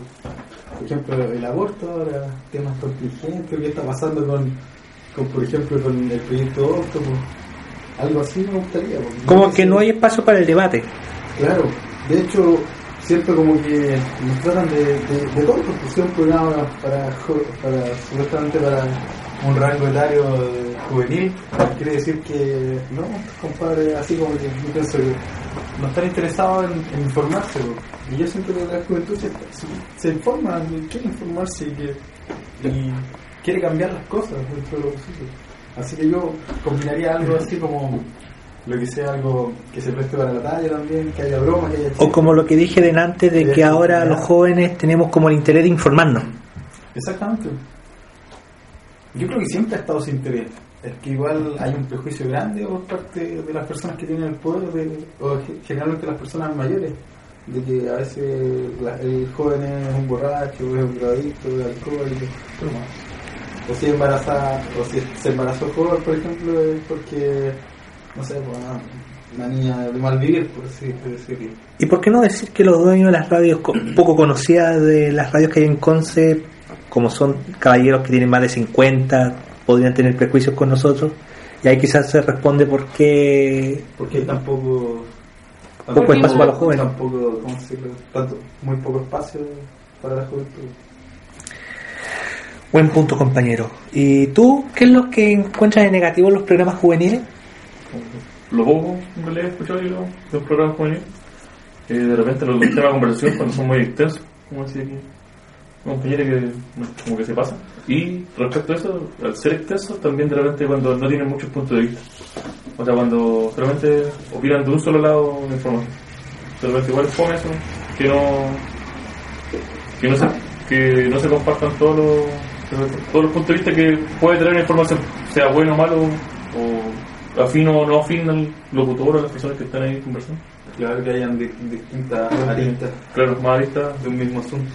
por ejemplo, el aborto, ahora temas contingentes, qué está pasando con, con por ejemplo, con el proyecto Octopus, algo así me gustaría. Como que no hay espacio para el debate. Claro, de hecho, siento como que nos tratan de, de, de si es un programa para, para, supuestamente para un rango etario de juvenil, quiere decir que no, compadre, así como que yo pienso que no están interesados en, en informarse, pues. y yo siento que la juventud se, se, se informa, quiere informarse y, que, y quiere cambiar las cosas dentro de lo posible. Así que yo combinaría algo así como lo que sea algo que se preste para la talla también, que haya broma, que haya O como lo que dije delante de que ahora los jóvenes tenemos como el interés de informarnos. Exactamente. Yo creo que siempre ha estado ese interés. Es que igual hay un prejuicio grande por parte de las personas que tienen el poder, de- o ge- generalmente las personas mayores, de que a veces la- el joven es un borracho, es un drogadicto, es alcohólico. O si, embaraza, o si se embarazó joven, por ejemplo, es porque, no sé, una niña de mal vivir, por así decirlo. ¿Y por qué no decir que los dueños de las radios co- poco conocidas de las radios que hay en Conce, como son caballeros que tienen más de 50, podrían tener prejuicios con nosotros? Y ahí quizás se responde por qué Porque hay tan poco, espacio para los jóvenes. Tampoco, ¿cómo decirlo? Tanto, muy poco espacio para la juventud. Buen punto, compañero. ¿Y tú qué es lo que encuentras de negativo en los programas juveniles? Lo poco que le he escuchado yo de un programa juvenil, eh, de repente los temas de conversación cuando son muy extensos, como decía aquí, un compañero que como que se pasa. Y respecto a eso, al ser extensos, también de repente cuando no tienen muchos puntos de vista. O sea, cuando solamente opinan de un solo lado de información. De repente igual fome eso, que no, que no se, que no se compartan todos los, todos los puntos de vista que puede tener la información, sea bueno o malo, o afino o no afín al locutor o a las personas que están ahí conversando. Claro que hayan di- distintas aristas. Claro, más aristas de un mismo asunto.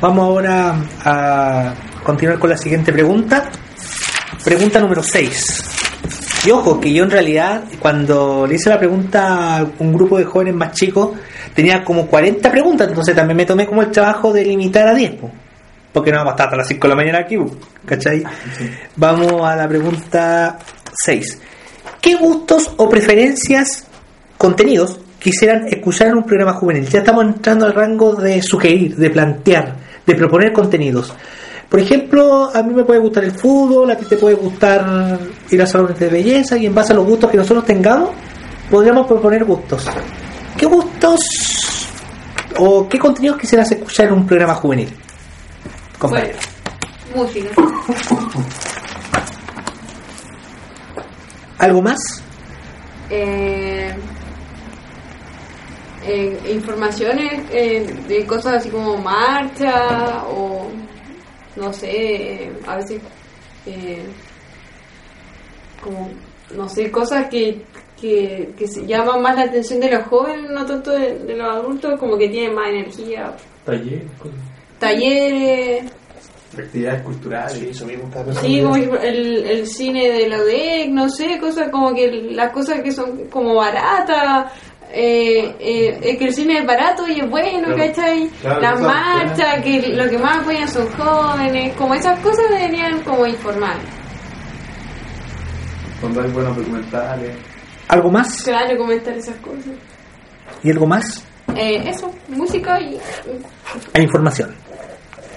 Vamos ahora a continuar con la siguiente pregunta. Pregunta número 6. Y ojo, que yo en realidad, cuando le hice la pregunta a un grupo de jóvenes más chicos, tenía como 40 preguntas, entonces también me tomé como el trabajo de limitar a 10, po. Porque no vamos a estar hasta las 5 de la mañana aquí, ¿cachai? Vamos a la pregunta 6. ¿Qué gustos o preferencias, contenidos, quisieran escuchar en un programa juvenil? Ya estamos entrando al rango de sugerir, de plantear, de proponer contenidos. Por ejemplo, a mí me puede gustar el fútbol, a ti te puede gustar ir a salones de belleza y en base a los gustos que nosotros tengamos, podríamos proponer gustos. ¿Qué gustos o qué contenidos quisieras escuchar en un programa juvenil? Compañero. Música. ¿Algo más? Eh, eh, informaciones eh, de cosas así como marcha o no sé, eh, a veces eh, como no sé, cosas que, que, que se llaman más la atención de los jóvenes, no tanto de, de los adultos, como que tienen más energía. Talleres, cosas. Talleres, Actividades culturales. eso mismo Sí, como el, el cine de la UDEC, no sé, cosas como que las cosas que son como baratas, eh, eh, es que el cine es barato y es bueno, Claro. ¿cachai? Claro, Las marchas, que lo que más apoyan son jóvenes, como esas cosas deberían como informar. Cuando hay buenos documentales. ¿Algo más? Claro, comentar esas cosas. ¿Y algo más? Eh, eso, música y, E información.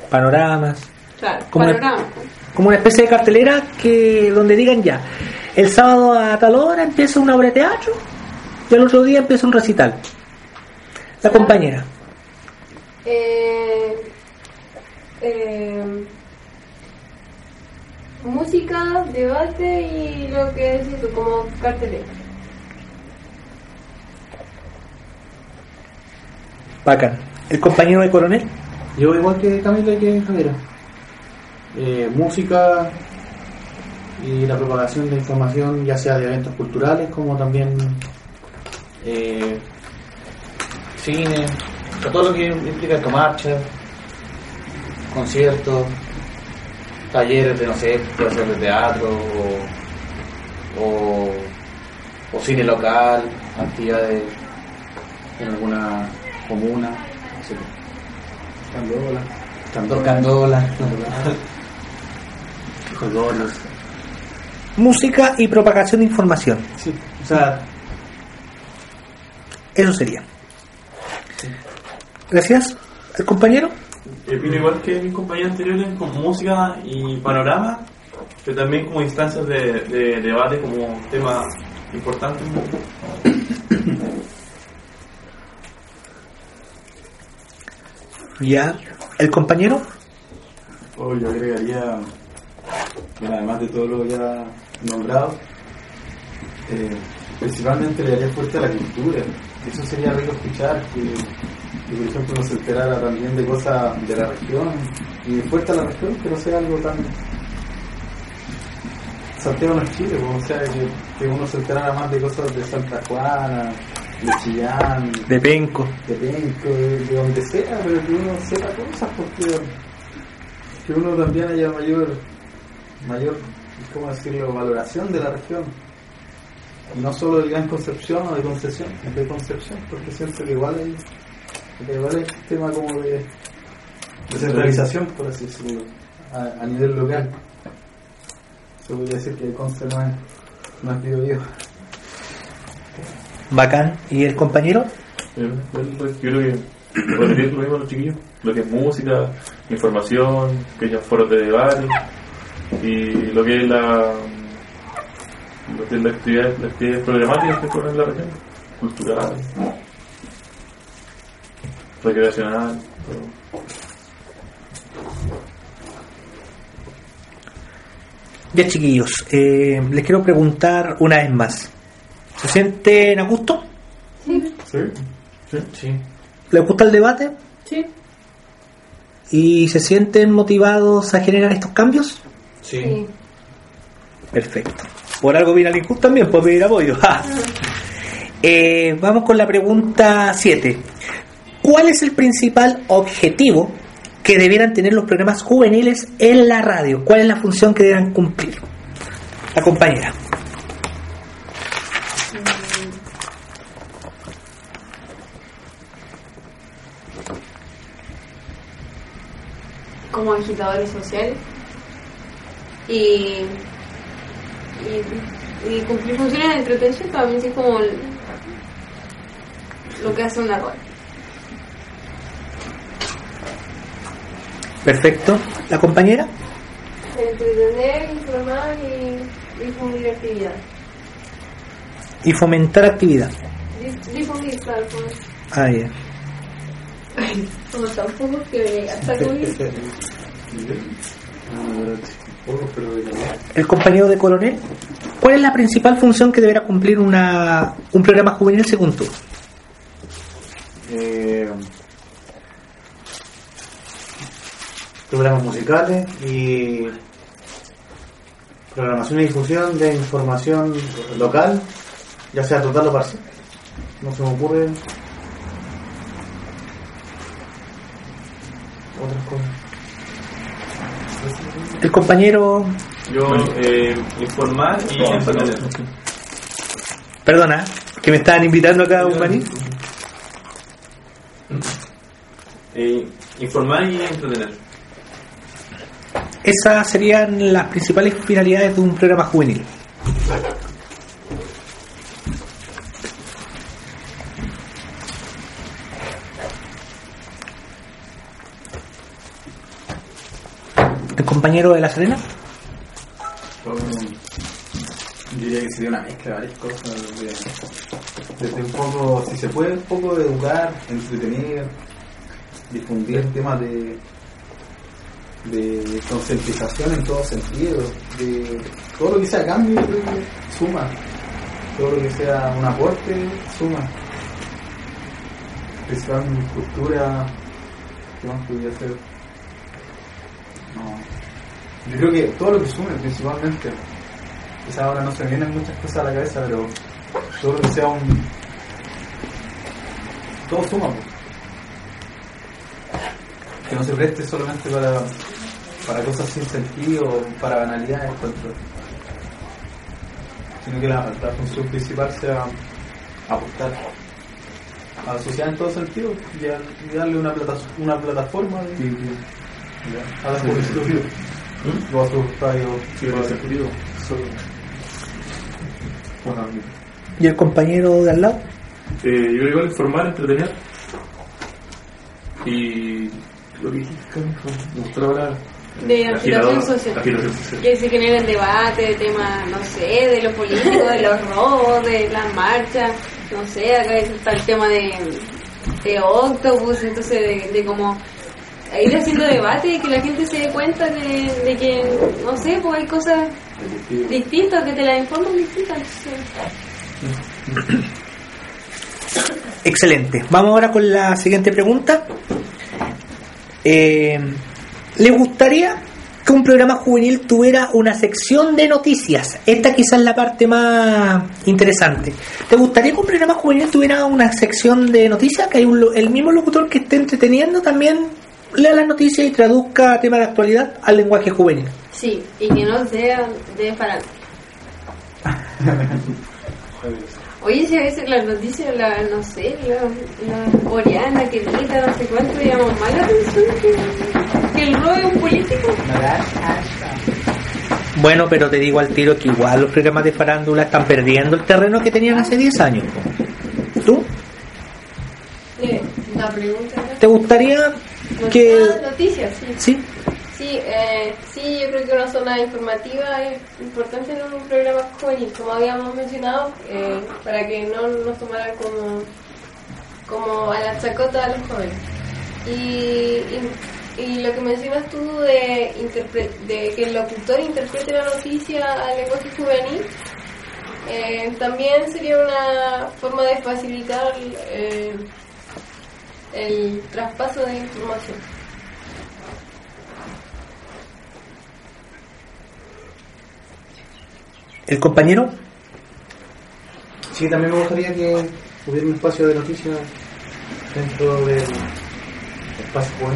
Panoramas. claro, Como una- panorama. como una especie de cartelera que donde digan ya, el sábado a tal hora empieza una obra de teatro y al otro día empieza un recital. La compañera. Eh, eh, música, debate y lo que decís tú, como cartelera. Bacán. El compañero de coronel. Yo igual que Camila y que Javiera. Eh, música y la propagación de información, ya sea de eventos culturales como también eh, cine, todo lo que implica marcha, conciertos, talleres de, no sé, ser de teatro o cine local, actividades en alguna comuna, Candola. Candor, candola, colores. Música y propagación de información. Sí, o sea, Eso sería. Gracias. ¿El compañero? Opino igual que mis compañeros anteriores con música y panorama, pero también como instancias de, de debate como tema importante. Ya. ¿El compañero? Oh, yo agregaría, bueno, además de todo lo ya nombrado, eh, principalmente le daría fuerte a la cultura. Eso sería rico escuchar, que, por ejemplo uno se enterara también de cosas de la región, y fuerte a la región, que no sea algo tan... Santiago no es Chile, pues, o sea, que, que uno se enterara más de cosas de Santa Juana, de Chillán, De Penco. de Penco, de, de donde sea, pero que uno sepa cosas porque que uno también haya mayor, mayor, ¿cómo decirlo?, valoración de la región. Y no solo de Gran Concepción o de Concepción, de Concepción, porque siento que igual hay, que igual hay un sistema como de, de centralización, por así decirlo, a, a nivel local. Se podría decir que Conce no es, no es Bío. Bacán. ¿Y el compañero? Yo yo creo que podría lo mismo a los chiquillos. Lo que es música, información, que haya foros de debate y lo que es la lo que es la actividad, las actividades problemáticas que ocurren en la región, cultural, recreacional, todo. Ya chiquillos, eh, les quiero preguntar una vez más. ¿Se sienten a gusto? ¿Sí? Sí. ¿Les gusta el debate? Sí. ¿Y se sienten motivados a generar estos cambios? Sí. Perfecto. Por algo viene alguien también, por pedir apoyo. ¡Ja! Eh, vamos con la pregunta 7. ¿Cuál es el principal objetivo que debieran tener los programas juveniles en la radio? ¿Cuál es la función que debieran cumplir? La compañera. Como agitadores sociales y, y, y cumplir funciones de entretención también es como el- lo que hace una radio. Perfecto. ¿La compañera? Entretener, informar y difundir actividades. Y fomentar actividad. Dif- Difundir, claro. Ah, ya. Como tampoco que hasta. El compañero de coronel. ¿Cuál es la principal función que deberá cumplir una, un programa juvenil según tú? eh, programas musicales y programación y difusión de información local, ya sea total o parcial. No se me ocurre otras cosas. El compañero. Yo, eh, informar y entretener. Perdona, que me estaban invitando acá a un maní. Eh, informar y entretener. Esas serían las principales finalidades de un programa juvenil. Compañero de la Serena? Yo diría que sería una mezcla de varias cosas. Desde, un poco, si se puede, un poco de educar, entretener, difundir temas de, de concientización en todo sentido. De todo lo que sea cambio, que suma. Todo lo que sea un aporte, suma. Principalmente cultura, ¿qué más podría ser? No. Yo creo que todo lo que sume principalmente. Quizás ahora no se me vienen muchas cosas a la cabeza, pero todo lo que sea un. Todo suma, pues. Que no se preste solamente para, para cosas sin sentido para banalidades. Sino que la, la función principal sea aportar a la sociedad en todo sentido y, a- y darle una, plata, una plataforma de, la juventud. O a radios. Sí. ¿Y el compañero de al lado? Eh, yo igual informar, entretener. Y lo que dijiste, la palabra. De agitación social. agitación social. Que se generen debate de temas, no sé, de lo político, de los robos, de las marchas, no sé, acá está el tema de, de Octopus, entonces de, de como ir haciendo debate y que la gente se dé cuenta de, de que, no sé, pues hay cosas distintas, que te las informan distintas. Excelente. Vamos ahora con la siguiente pregunta. Eh, ¿Le gustaría que un programa juvenil tuviera una sección de noticias? Esta quizás es la parte más interesante. ¿Te gustaría que un programa juvenil tuviera una sección de noticias? Que hay un el mismo locutor que esté entreteniendo también lea las noticias y traduzca temas de actualidad al lenguaje juvenil. Sí, y que no sea de farándula. Oye, si a veces las noticias, la, no sé, la, la coreana, que grita, no sé cuánto, llama más la atención que, que el robo de un político. Bueno, pero te digo al tiro que igual los programas de farándula están perdiendo el terreno que tenían hace 10 años. ¿Tú? Eh. ¿Te gustaría que... Noticias, sí. Sí? Sí, eh, sí, yo creo que una zona informativa es importante en un programa juvenil, como habíamos mencionado, eh, para que no nos tomaran como, como a la chacota a los jóvenes. Y, y, y lo que mencionas tú de, interpre- de que el locutor interprete la noticia al lenguaje juvenil, eh, también sería una forma de facilitar eh, el traspaso de información. ¿El compañero? Sí, también me gustaría que hubiera un espacio de noticias dentro del espacio.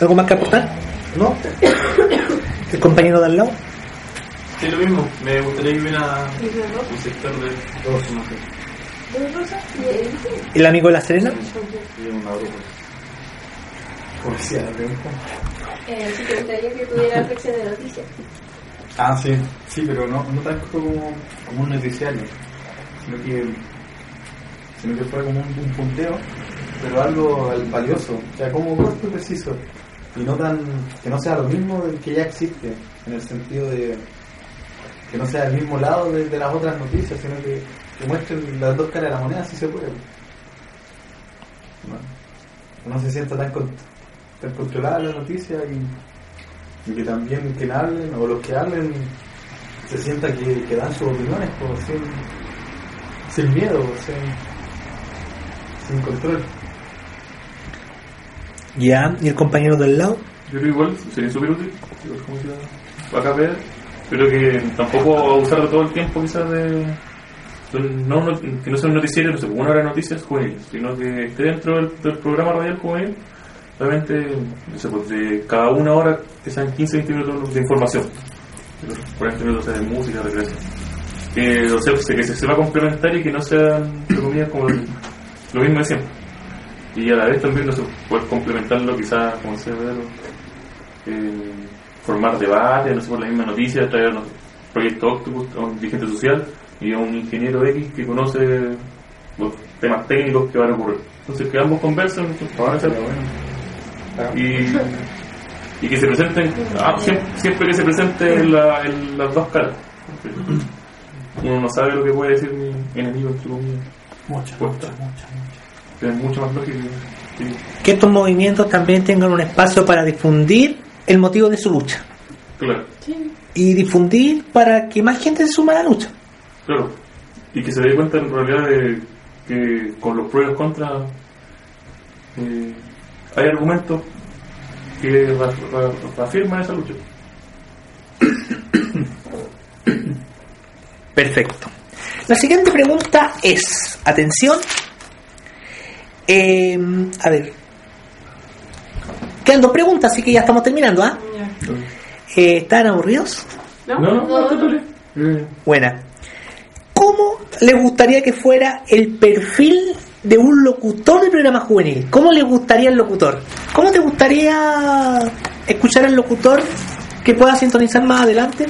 ¿Algo más que aportar? ¿No? ¿El compañero de al lado? Sí, lo mismo. Me gustaría que hubiera un sector de. ¿El amigo de la Serena? Eh, sí, te gustaría que tuviera sección de noticias. Ah, sí, sí, pero no, no tanto como, como un noticiario, sino que, sino que fuera como un, un punteo, pero algo valioso, o sea, como corto y preciso, y no tan, que no sea lo mismo del que ya existe, en el sentido de que no sea el mismo lado de, de las otras noticias, sino que, que muestren las dos caras de la moneda, si se puede. No, que no se sienta tan, con- tan controlada la noticia y, y que también quien hablen o los que hablen se sienta que, que dan sus opiniones como sin, sin miedo, sin, sin control. Ya, ¿y el compañero del lado? Yo creo igual sería súper útil, igual como que acá ver, pero que tampoco abusar de todo el tiempo quizás de no, que no sea un noticiero, no sé, una hora de noticias juveniles, sino que esté dentro del, programa radial juvenil, realmente, no sé, pues de cada una hora que sean 15-20 minutos de información, 40 minutos de música, recreación. Que, o sea, que se sepa complementar y que no sean, entre comillas, como lo, mismo de siempre. Y a la vez también no sé, poder complementarlo quizás, como decía Pedro, eh, formar debate, no sé, por la misma noticia, traer no sé, proyecto Octopus a dirigente social y a un ingeniero X que conoce los temas técnicos que van a ocurrir. Entonces que ambos conversen, ahora y, y que se presenten, ah, siempre, siempre que se presenten la- en las dos caras. Uno no sabe lo que puede decir mi enemigo, entre comillas. Muchas, muchas, muchas, Es mucho más lógico. Sí. Que estos movimientos también tengan un espacio para difundir el motivo de su lucha. Claro, Y difundir para que más gente se suma a la lucha. Claro. Y que se dé cuenta en realidad de que con los los contras eh, hay argumentos que reafirman esa lucha. Perfecto. La siguiente pregunta es, atención, eh, a ver, quedan dos preguntas, así que ya estamos terminando, ¿ah? Eh, ¿Están aburridos? ¿No? No, no, no, no, no. Buena. ¿Cómo les gustaría que fuera el perfil de un locutor de programa juvenil? ¿Cómo les gustaría el locutor? ¿Cómo te gustaría escuchar al locutor que pueda sintonizar más adelante?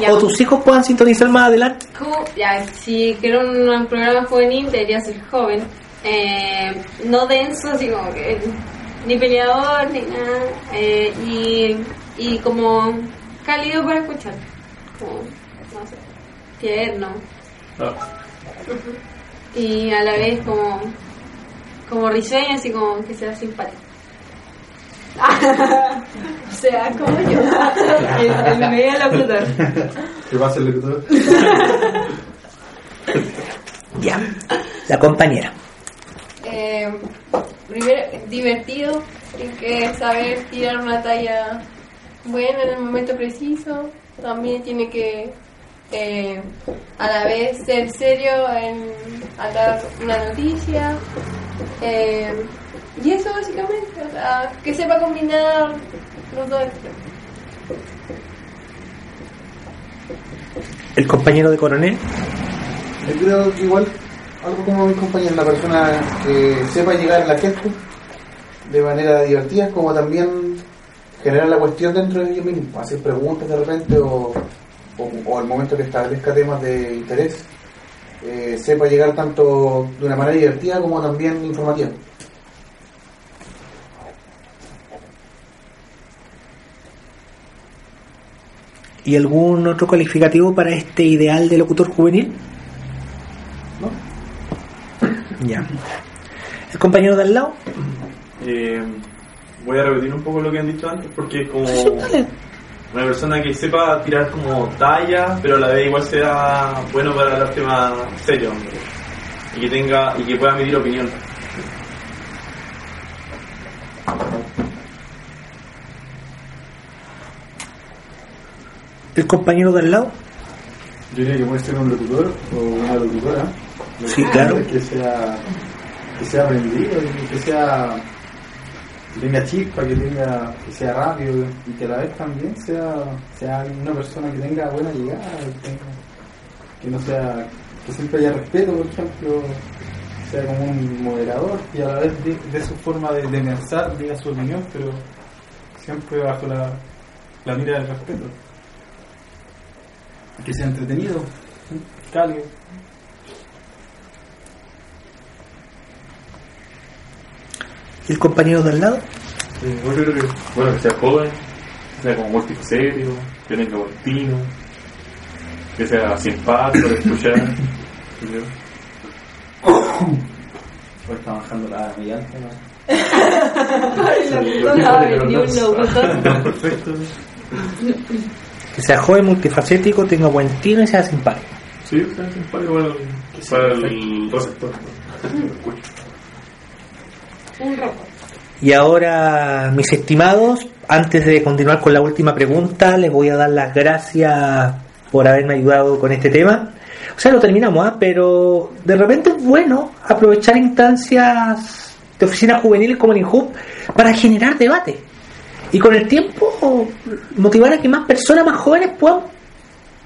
Ya. o tus hijos puedan sintonizar más adelante. Como- ya, si quiero un, un programa juvenil, debería ser joven. Eh, no denso, así como que ni peleador, ni nada. eh, y, y como cálido para escuchar. Como, no sé, tierno. Ah, Y a la vez como, como risueño, así como que sea simpático. o sea, como yo. el, el medio locutor. ¿Qué va a ser el locutor? Ya, la compañera. Eh, primero, divertido, hay que saber tirar una talla buena en el momento preciso. También tiene que eh, a la vez ser serio en al dar una noticia. Eh, y eso básicamente, o sea, que sepa combinar los dos. El compañero de coronel. Yo creo que igual, algo como mi compañero, la persona que sepa llegar a la gente de manera divertida, como también generar la cuestión dentro de ellos mismos, hacer preguntas de repente o, o, o al momento que establezca temas de interés, eh, sepa llegar tanto de una manera divertida como también informativa. ¿Y algún otro calificativo para este ideal de locutor juvenil? ¿no? Ya. ¿El compañero de al lado? Eh, voy a repetir un poco lo que han dicho antes porque es como Dale. Una persona que sepa tirar como talla, pero a la vez igual sea bueno para los temas serios hombre. y que tenga y que pueda medir opinión. ¿El compañero de al lado? Yo diría que puede ser un locutor o una locutora. Sí, claro. Que sea, que sea aprendido y que sea tenga chispa, que tenga que sea rápido y que a la vez también sea, sea una persona que tenga buena llegada, que, tenga- que no sea que siempre haya respeto, por ejemplo, sea como un moderador y a la vez de, de su forma de, de pensar, diga su opinión, pero siempre bajo la, la mira del respeto. Que sea entretenido, cálido. ¿Y el compañero de al lado? yo creo que, bueno, que sea joven, que sea como multiserio, que tenga buen tino, que sea simpático de escuchar. Hoy está bajando la mi llanta, ¿no? Perfecto. Que sea joven, multifacético, tenga buen tino y sea simpático. Sí, sea simpático para el, para el receptor. Escucho. Un rojo. Y ahora, mis estimados, antes de continuar con la última pregunta, les voy a dar las gracias por haberme ayudado con este tema. O sea, lo terminamos, ¿ah? pero de repente es bueno aprovechar instancias de oficinas juveniles como el INJUB para generar debate. Y con el tiempo motivar a que más personas más jóvenes puedan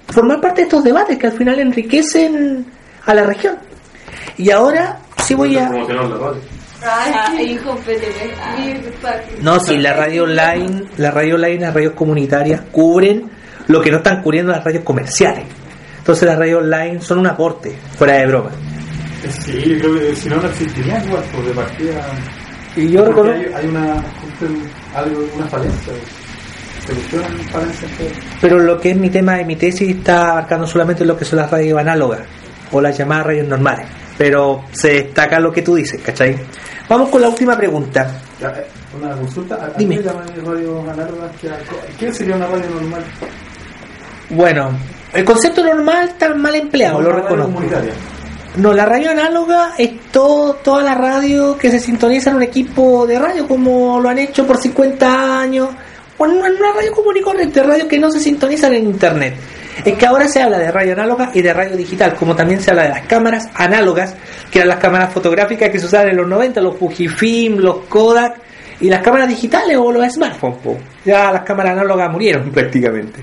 formar parte de estos debates que al final enriquecen a la región. Y ahora sí voy a... Ah, Ay, PTV. Ah. sí. No, si la radio online, la radio online, las radios comunitarias cubren lo que no están cubriendo las radios comerciales. Entonces las radios online son un aporte, fuera de broma. Sí, yo creo que si no, no existiría igual, pues de partida. Y yo porque reconozco, hay, hay una, algo, una falencia. Se buscan falencias que. pero lo que es mi tema de mi tesis está abarcando solamente lo que son las radios análogas o las llamadas radios normales. Pero se destaca lo que tú dices, ¿cachai? Vamos con la última pregunta. Ya, eh, Una consulta. ¿A, Dime. qué llaman radio análogas? ¿Qué, ¿Qué sería una radio normal? Bueno, el concepto normal está mal empleado, lo reconozco. comunitaria. No, la radio análoga es todo, toda la radio que se sintoniza en un equipo de radio, como lo han hecho por 50 años, o en una, radio común y corriente, radio que no se sintonizan en internet. Es que ahora se habla de radio análoga y de radio digital, como también se habla de las cámaras análogas, que eran las cámaras fotográficas que se usaban en los 90, los Fujifilm, los Kodak, y las cámaras digitales o los smartphones. po. Ya las cámaras análogas murieron prácticamente.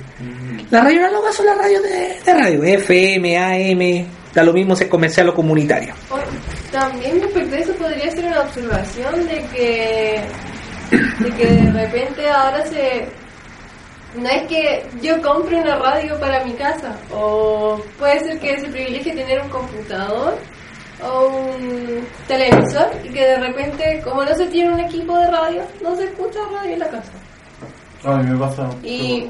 Las radios análogas son las radios de, de radio, FM, AM, da lo mismo si es comercial o comunitario. También respecto a eso podría ser una observación de que, de que de repente ahora se, no es que yo compre una radio para mi casa, o puede ser que se privilegie tener un computador o un televisor y que de repente, como no se tiene un equipo de radio, no se escucha radio en la casa. A mí me pasa. Y,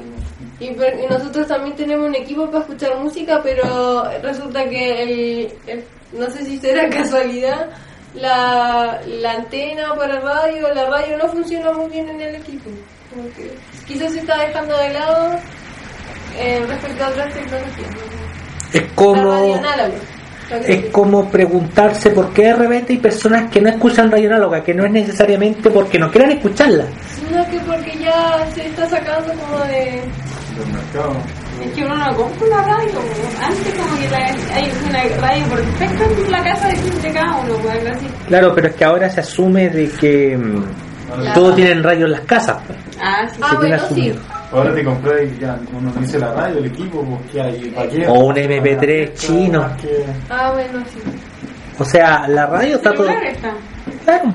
y, nosotros también tenemos un equipo para escuchar música, pero resulta que el, el- no sé si será casualidad, la, la antena para radio, la radio no funciona muy bien en el equipo. Como que quizás se está dejando de lado eh, respecto a otras tecnologías. Es como es como preguntarse por qué de repente hay personas que no escuchan radio análoga, que no es necesariamente porque no quieran escucharla. Sino que porque ya se está sacando como de... Del mercado. Es que uno no compra una radio. Antes como que la- hay una radio perfecta en la casa de cada uno, pues algo así. Claro, pero es que ahora se asume de que mm, Claro. todos tienen radio en las casas. Ah, sí. Ah, bueno, sí. asumido. Ahora te compré y ya uno dice la radio, el equipo, que hay ¿para qué? O un MP3 chino. Más que- Ah, bueno, sí. O sea, la radio está todo... Está. Claro.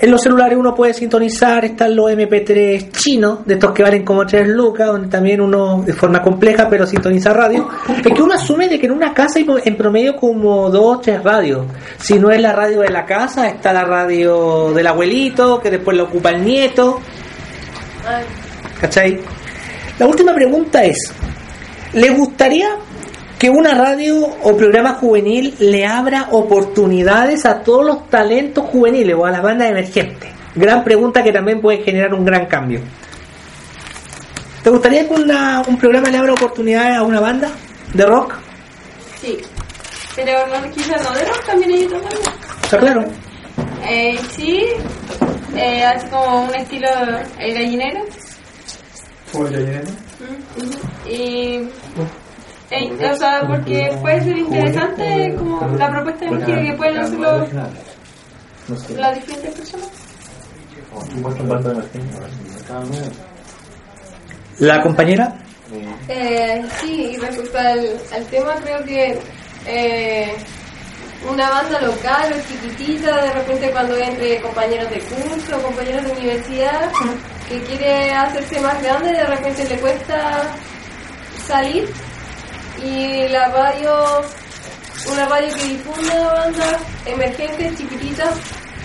En los celulares uno puede sintonizar, están los MP3 chinos, de estos que valen como 3 lucas, donde también uno, de forma compleja, pero sintoniza radio. Es que uno asume de que en una casa hay en promedio como dos o tres radios. Si no es la radio de la casa, está la radio del abuelito, que después la ocupa el nieto. ¿Cachai? La última pregunta es, ¿le gustaría que una radio o programa juvenil le abra oportunidades a todos los talentos juveniles o a las bandas emergentes? Gran pregunta que también puede generar un gran cambio. ¿Te gustaría que una- un programa le abra oportunidades a una banda de rock? Sí. Pero no, quizás no de rock, también hay otros bandas. Está claro. Eh, sí, eh, así como un estilo el gallinero. ¿Cómo ya viene? Y, eh, o sea, porque puede ser interesante como la propuesta de música que pueden hacerlo No sé. las diferentes personas. ¿La compañera? Eh, sí, y respecto al, al tema, creo que eh, una banda local o chiquitita, de repente cuando entre compañeros de curso, compañeros de universidad, que quiere hacerse más grande, de repente le cuesta salir y la radio, una radio que difunda bandas emergentes, chiquititas,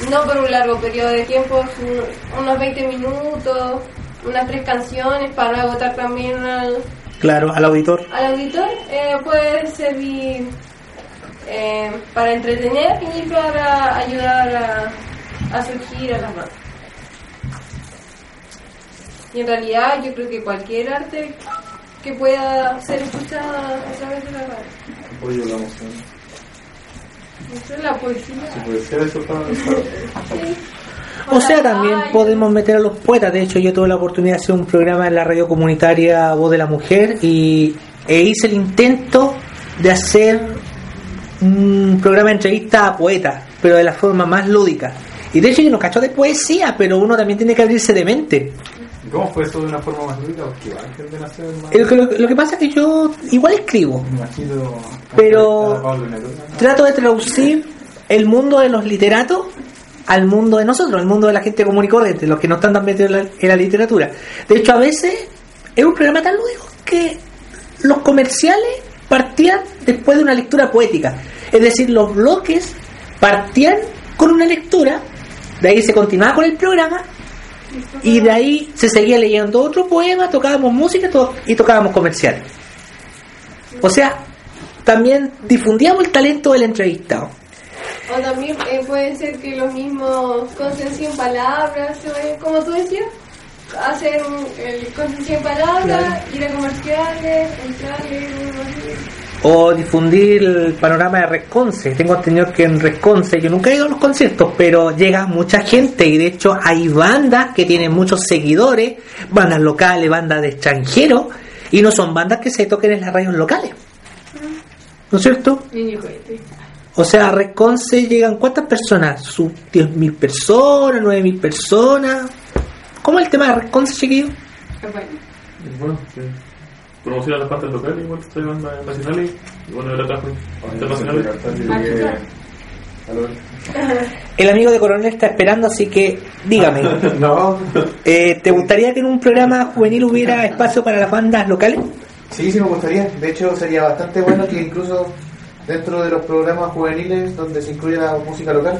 no por un largo periodo de tiempo, un- unos 20 minutos, unas tres canciones para agotar también al, Claro, al auditor. al auditor eh, puede servir eh, para entretener y para ayudar a, a surgir a las bandas. Y en realidad yo creo que cualquier arte que pueda ser escuchada a través de la radio. Apoyo la emoción. Eso es la poesía. Si puede ser eso para. Sí. O sea, también podemos meter a los poetas. De hecho, yo tuve la oportunidad de hacer un programa en la radio comunitaria Voz de la Mujer y e hice el intento de hacer un programa de entrevista a poetas, pero de la forma más lúdica. Y de hecho, yo no cacho de poesía, pero uno también tiene que abrirse de mente. ¿Y ¿Cómo fue eso de una forma más lúdica? Porque igual más... Lo que, lo, lo que pasa es que yo igual escribo, imagino... Pero- trato de traducir el mundo de los literatos al mundo de nosotros, al mundo de la gente común y corriente, los que no están tan metidos en la, en la literatura. De hecho, a veces es un programa tan lúdico que los comerciales partían después de una lectura poética. Es decir, los bloques partían con una lectura, de ahí se continuaba con el programa y de ahí se seguía leyendo otro poema, tocábamos música y tocábamos comerciales. O sea, también difundíamos el talento del entrevistado. O también eh, puede ser que los mismos concencien palabras, eh, como tú decías, hacer un, el concencien palabras, ir a comerciales, entrar, leer. O difundir el panorama de Resconce. Tengo entendido que en Resconce, yo nunca he ido a los conciertos, pero llega mucha gente y de hecho hay bandas que tienen muchos seguidores, bandas locales, bandas de extranjeros, y no son bandas que se toquen en las radios locales. ¿No es cierto? Niño cohete. O sea, a Resconce llegan cuántas personas? ¿Sus 10.000 personas? ¿9.000 personas? ¿Cómo es el tema de Resconce, chiquillo? Bueno. Bueno, sí. Promociona las bandas locales, igual hay bandas nacionales y bueno, ahora trajo internacionales. El amigo de Coronel está esperando, así que dígame, No, eh, ¿te gustaría que en un programa juvenil hubiera espacio para las bandas locales? sí, sí me gustaría. De hecho, sería bastante bueno que incluso dentro de los programas juveniles donde se incluye la música local,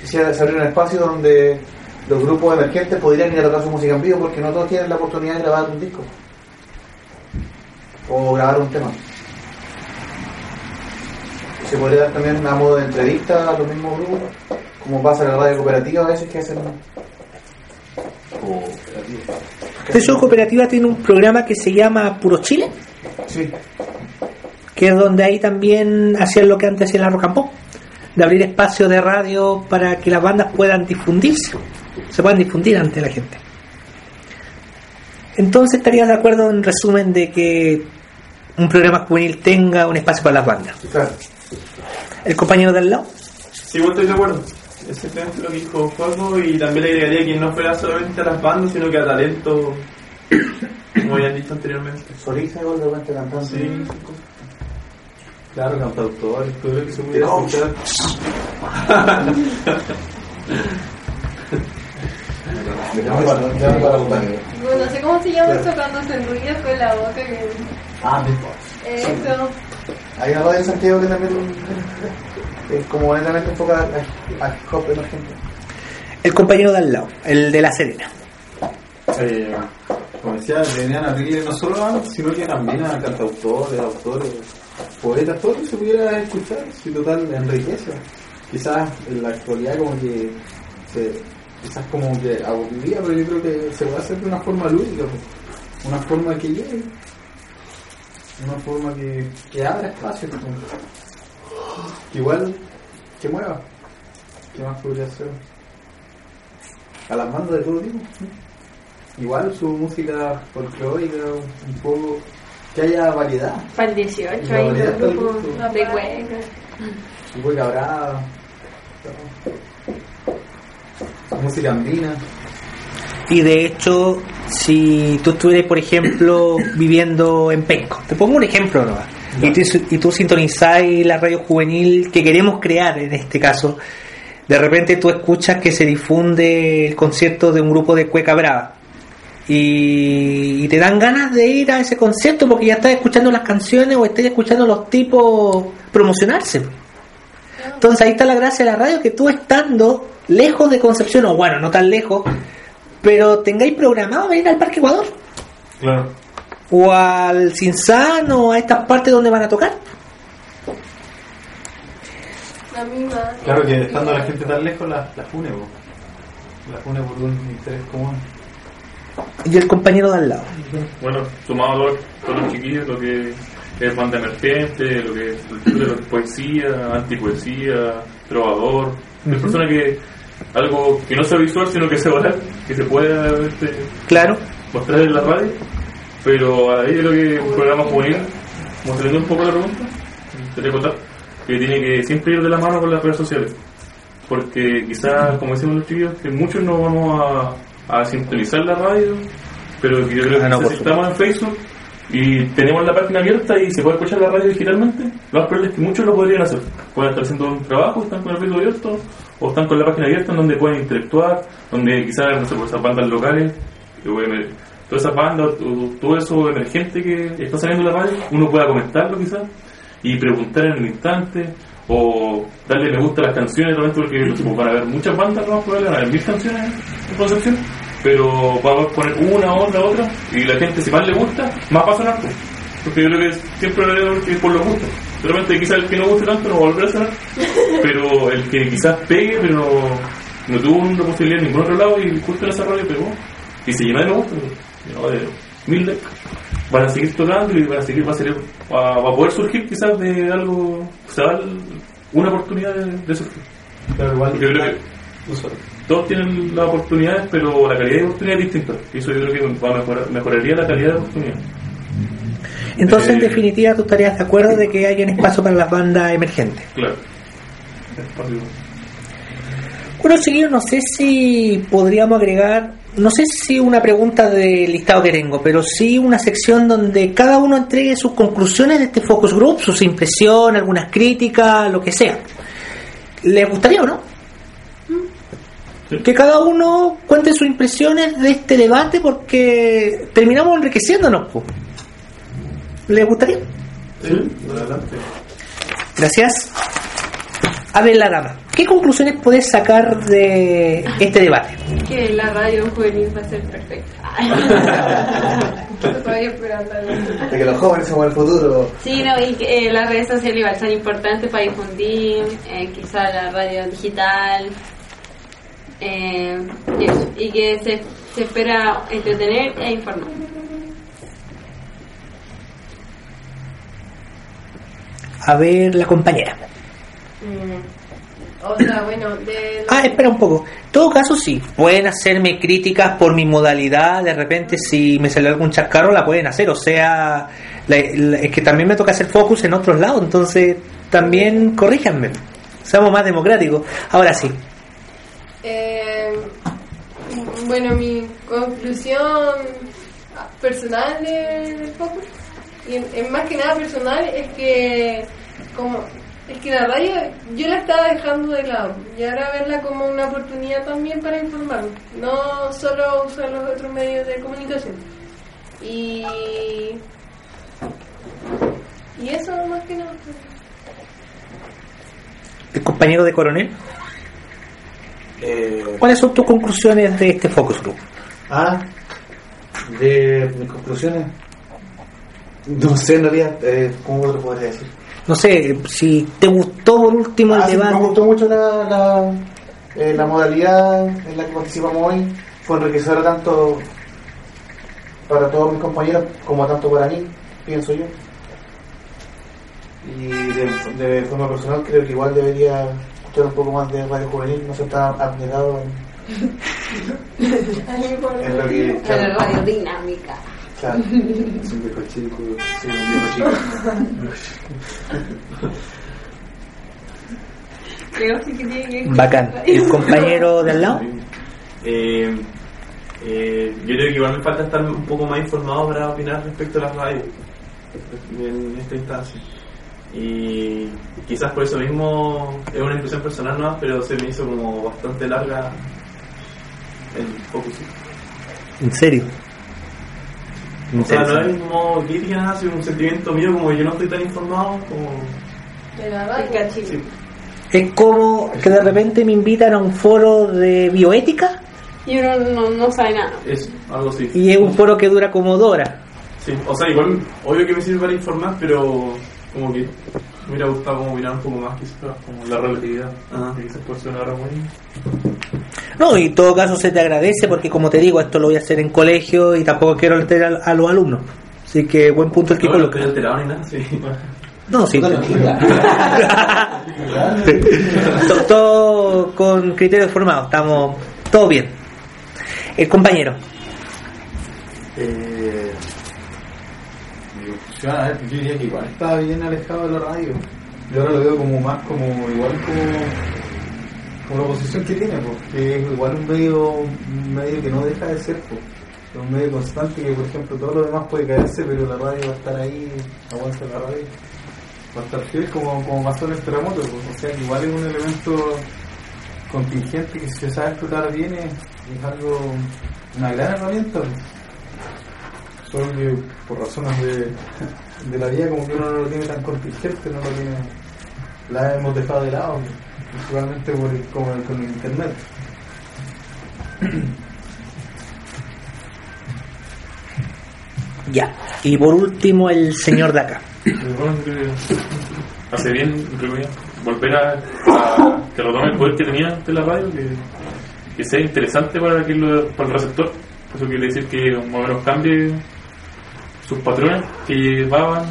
quisiera se abriera un espacio donde los grupos emergentes podrían ir a tocar su música en vivo porque no todos tienen la oportunidad de grabar un disco o grabar un tema. Se podría dar también una modo de entrevista a los mismos grupos, como pasa en la radio cooperativa a veces que hacen Sesión Cooperativa tiene un programa que se llama Puro Chile, Sí, que es donde ahí también hacían lo que antes hacía la Rocampó, de abrir espacios de radio para que las bandas puedan difundirse, se puedan difundir ante la gente. Entonces estarías de acuerdo en resumen de que un programa juvenil tenga un espacio para las bandas. claro. El compañero del lado, Sí, igual estoy de acuerdo. Exactamente lo que dijo Juanjo y también le agregaría que no fuera solamente a las bandas, sino que a talento, como habían dicho anteriormente. Solista igual de repente cantando. Sí, Claro, cantautores, todo lo que se pudiera escuchar. Bueno, no sé cómo se llama eso cuando se enrolla con la boca. Que... Ah, Beatbox. Eso. Hay una radio en Santiago que también es como netamente enfocada a, a hip hop emergente. el compañero del lado, el de la Serena. Eh, como decía, venían a abrirle no solo a sino que también a cantautores, autores, poetas, todo lo que se pudiera escuchar, si total enriquece. Quizás en la actualidad como que se, quizás como que aburriría, pero yo creo que se puede hacer de una forma lúdica, pues. una forma que llegue, una forma que, que abra espacio, pues. que igual que mueva. ¿Qué más podría hacer? A las bandas de todo tipo. Igual su música folclórica, un poco. Que haya variedad. Para el 18, La ahí variedad los del grupos gusto. de cueca. Su cueca brava. Música andina. Y de hecho, si tú estuvieras, por ejemplo, viviendo en Penco, te pongo un ejemplo nomás, y, tú, y tú sintonizáis la radio juvenil que queremos crear en este caso, de repente tú escuchas que se difunde el concierto de un grupo de Cueca Brava. Y, y te dan ganas de ir a ese concierto porque ya estás escuchando las canciones o estás escuchando los tipos promocionarse. Entonces ahí está la gracia de la radio, que tú estando lejos de Concepción, o bueno, no tan lejos, pero tengáis programado venir al Parque Ecuador, Claro. o al Cinzán, o a estas partes donde van a tocar. La misma. Claro que estando la gente tan lejos, la, la fune, po. La fune por un interés común. Y el compañero de al lado. Bueno, sumado a todos, los chiquillos, lo que es banda emergente, lo que es cultura, lo que es poesía, antipoesía, trovador, de personas que algo que no sea visual sino que sea oral, que se pueda este, Claro, mostrar en la radio, pero ahí creo que un programa juvenil, mostrando un poco la pregunta, gustaría contar, que tiene que siempre ir de la mano con las redes sociales, porque quizás, como decimos los chicos, que muchos no vamos a, a sintonizar la radio, pero que yo creo que Ah, no, si estamos en Facebook y tenemos la página abierta y se puede escuchar la radio digitalmente, lo más probable es que muchos lo podrían hacer. Pueden estar haciendo un trabajo, están con el Facebook abierto, o están con la página abierta en donde pueden interactuar, donde quizás, no sé, pues, esas bandas locales, pueden- todas esas bandas, todo eso emergente que está saliendo en la radio, uno pueda comentarlo quizás y preguntar en el instante, o darle me gusta a las canciones realmente porque pues, van a haber muchas bandas, no van a haber mil canciones en Concepción, pero vamos a poner una, otra, otra, y la gente si más le gusta, más va a sonar, pues. porque yo creo que siempre lo que es por los gustos. Realmente quizás el que no guste tanto no va a volver a sonar, pero el que quizás pegue, pero no, no tuvo una posibilidad en ningún otro lado y justo en esa radio pegó, y se llenó de me gusta, pues, llenó de mil likes van a seguir tocando y van a seguir, va a, ser, va, va a poder surgir quizás de algo, se va a dar una oportunidad de, de surgir. Pero igual, Porque yo creo que todos tienen las oportunidades, pero la calidad de oportunidad es distinta. Y eso yo creo que va a mejorar, mejoraría la calidad de oportunidad. entonces en Eh. definitiva tú estarías de acuerdo de que haya un espacio para las bandas emergentes. Claro. Bueno, seguido, no sé si podríamos agregar, no sé si una pregunta del listado que tengo, pero sí una sección donde cada uno entregue sus conclusiones de este focus group, sus impresiones, algunas críticas, lo que sea. ¿Les gustaría o no? Que cada uno cuente sus impresiones de este debate porque terminamos enriqueciéndonos. po. ¿Les gustaría? Sí, adelante. Gracias. A ver, la dama, ¿qué conclusiones puedes sacar de este debate? Que la radio juvenil va a ser perfecta. Todavía esperando. De que los jóvenes somos el futuro. Sí, no, y que eh, las redes sociales igual son importantes para difundir, eh, quizá la radio digital, eh, y, eso. Y que se, se espera entretener e informar. A ver, la compañera. Mm, O sea, bueno, de Ah, espera un poco. En todo caso, sí, pueden hacerme críticas por mi modalidad. De repente, si me salió algún chascarro, la pueden hacer. O sea, la- la- es que también me toca hacer focus en otros lados. Entonces, también corríjanme. Seamos más democráticos. Ahora sí. Eh, bueno, mi conclusión personal del focus, y más que nada personal, es que como es que la radio yo la estaba dejando de lado y ahora verla como una oportunidad también para informarme, no solo usar los otros medios de comunicación. Y y eso más que nada. El compañero de coronel, Eh, ¿cuáles son tus conclusiones de este focus group? ah, de mis conclusiones. No sé, en realidad, eh, ¿cómo te lo podría decir? No sé, si te gustó por último el Ah, sí, debate. me gustó mucho la, la, eh, la modalidad en la que participamos hoy. Fue enriquecedora tanto para todos mis compañeros como tanto para mí, pienso yo. Y de, de forma personal creo que igual debería escuchar un poco más de radio juvenil, no ser tan abnegado en, en lo que... La radio dinámica. Claro, Es un viejo chico. sí, un viejo chico. Creo que tiene que Bacán. radio. ¿El compañero de al lado? Eh, eh, yo creo que igual me falta estar un poco más informado para opinar respecto a las radios en esta instancia. Y quizás por eso mismo es una impresión personal nomás, pero se me hizo como bastante larga el focus. ¿En serio? O sea, no es como crítica, nada, sino un sentimiento mío como yo no estoy tan informado como... De la. Sí. Es como que de repente me invitan a un foro de bioética Y uno no, no sabe nada. Es algo así. y es un foro que dura como dos horas. Sí, o sea, igual, obvio que me sirve para informar, pero como que me hubiera gustado como mirar un poco más, quizás. Como la relatividad. Ajá. Que quizás puede ser una muy. No, y en todo caso se te agradece porque como te digo, esto lo voy a hacer en colegio y tampoco quiero alterar a, los alumnos. Así que buen punto el que No, no coloca. estoy alterado ni nada, sí. No, sí. No, no, todo, todo con criterios formados, estamos todo bien. El compañero. Eh, yo diría que igual estaba bien alejado de la radio. Yo ahora lo veo como más como igual como, como la posición que tiene, porque es igual un medio, un medio que no deja de ser, pues. Es un medio constante que por ejemplo todo lo demás puede caerse, pero la radio va a estar ahí, aguanta la radio. Va a estar fiel como, como pasó en el terremoto, pues. o sea que igual es un elemento contingente que si se sabe explotar bien es, es algo, una gran herramienta. pues. Solo que por razones de, de la vida como que uno no lo tiene tan contingente, no lo tiene, la hemos dejado de lado, principalmente por el- como el- con el internet. Ya. Y por último el señor de acá. Bueno, creo que hace bien, entre comillas, volver a, a que retome el poder que tenía ante la radio, que, que sea interesante para, que lo- para el receptor. Eso quiere decir que más o menos cambie sus patrones que llevaban,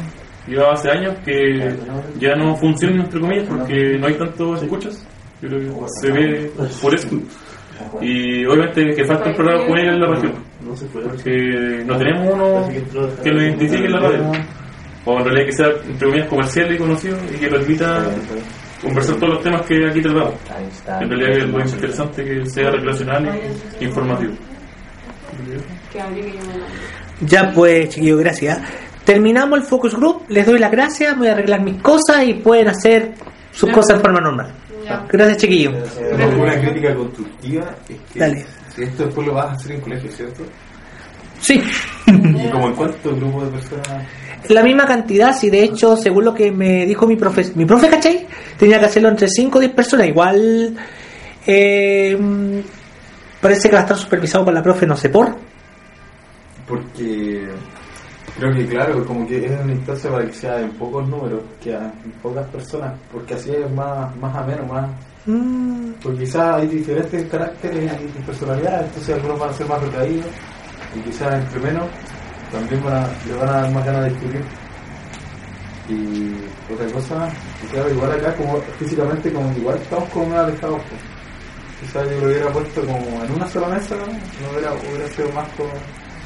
llevaba hace años, que ya no funcionan, entre comillas, porque no hay tantos escuchas. Creo que se ve por eso. Y obviamente que falta un programa juvenil en la región, porque no tenemos uno que lo identifique en la radio o en realidad que sea entre comillas comercial y conocido y que permita conversar todos los temas que aquí tratamos. En realidad es lo interesante que sea recreacional e informativo. Ya pues, chiquillos, gracias. Terminamos el focus group, les doy las gracias, voy a arreglar mis cosas y pueden hacer sus cosas en forma normal. Ya. Gracias, chiquillo. Una crítica constructiva es que Dale. si esto después lo vas a hacer en colegio, ¿cierto? Sí. ¿Y como en cuánto grupo de personas? La misma cantidad, si de hecho, según lo que me dijo mi profe, mi profe, ¿cachai? Tenía que hacerlo entre 5 o 10 personas. Igual, eh, parece que va a estar supervisado por la profe, no sé por. Porque creo que, claro, como que es una instancia para que sea en pocos números, que en pocas personas, porque así es más, más ameno, más. Mm, Porque quizás hay diferentes caracteres y personalidades, entonces algunos van a ser más retraídos y quizás entre menos también van a, le van a dar más ganas de discutir. Y otra cosa, claro, igual acá como físicamente como que igual estamos como más alejados. pues. Quizás yo lo hubiera puesto como en una sola mesa, no hubiera, hubiera sido más como,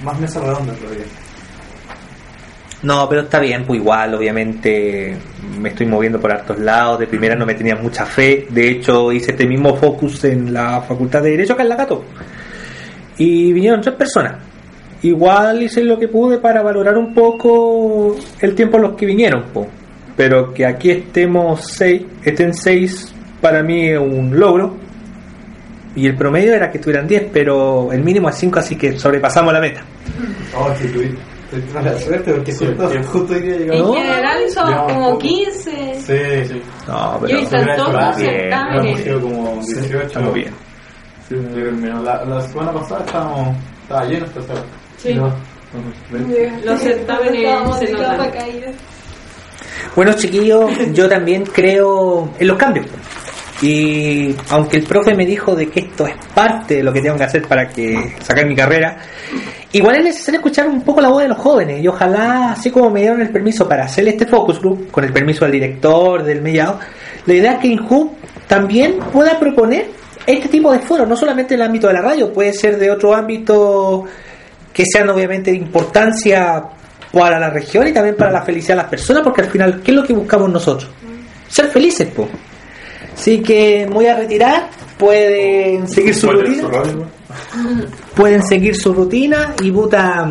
más mesa redonda todavía. No, pero está bien, pues igual, obviamente me estoy moviendo por hartos lados. De primera no me tenía mucha fe. De hecho, hice este mismo focus en la Facultad de Derecho acá en la Cato. Y vinieron tres personas. Igual hice lo que pude para valorar un poco el tiempo en los que vinieron, po. pero que aquí estemos seis, estén seis, para mí es un logro. Y el promedio era que estuvieran 10, pero el mínimo es 5, así que sobrepasamos la meta. Oh, sí, tuviste mala suerte porque justo, justo hoy día En llegamos. general somos Llevamos como poco. 15. Sí, sí. No, Y hoy están todos los bien, certámenes. Hemos sido como 18. Estamos bien. Sí. La, la semana pasada estábamos, estaba lleno esta sala. Sí. No. Los certámenes se notan. Bueno, chiquillos, yo también creo en los cambios. Y aunque el profe me dijo de que esto es parte de lo que tengo que hacer para que sacar mi carrera, igual es necesario escuchar un poco la voz de los jóvenes. Y ojalá, así como me dieron el permiso para hacer este focus group, con el permiso del director, del mediado, la idea es que INJU también pueda proponer este tipo de foros, no solamente en el ámbito de la radio, puede ser de otro ámbito que sean obviamente de importancia para la región y también para la felicidad de las personas, porque al final, ¿qué es lo que buscamos nosotros? Ser felices, po. Así que voy a retirar, pueden seguir su ¿Cuál es rutina, pueden seguir su rutina y puta,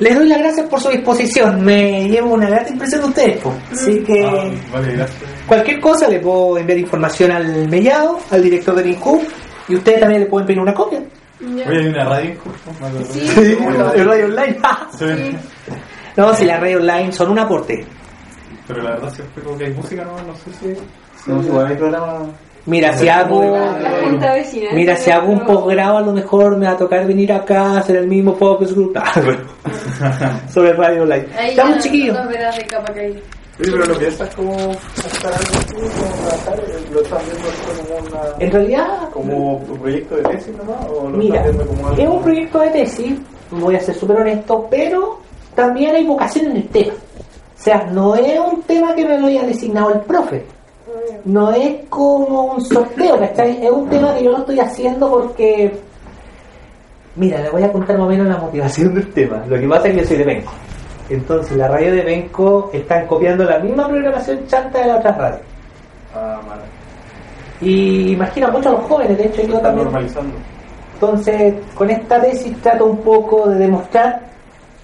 les doy las gracias por su disposición, me llevo una grata impresión de ustedes, po. Así que Ah, vale, cualquier cosa le puedo enviar información al mellado, al director del INCU y ustedes también le pueden pedir una copia. Ya. Oye, hay una radio. Sí. el radio online. Sí. no, si las radio online son un aporte. Pero la verdad siempre como que hay música, no, no sé si... No, igual hay programa. Mira, si hago. Mira, si hago un posgrado a lo mejor me va a tocar venir acá a hacer el mismo focus group Ah, bueno. sobre radio online. Ahí Estamos chiquillos. Oye, pero lo piensas como estar algo así, como trabajar, lo estás viendo esto como una... En realidad, como un proyecto de tesis nomás, o lo mira, estás como algo... es un proyecto de tesis, voy a ser súper honesto, pero también hay vocación en el tema. O sea, no es un tema que me lo haya designado el profe. No es como un sorteo, ¿cachai? Es un tema que yo lo estoy haciendo porque... Mira, le voy a contar más o menos la motivación del tema. Lo que pasa es que yo soy de Benco. Entonces, la radio de Benco están copiando la misma programación chanta de la otra radio. Ah, vale. Y imagina mucho a los jóvenes, de hecho yo también... normalizando. Entonces, con esta tesis trato un poco de demostrar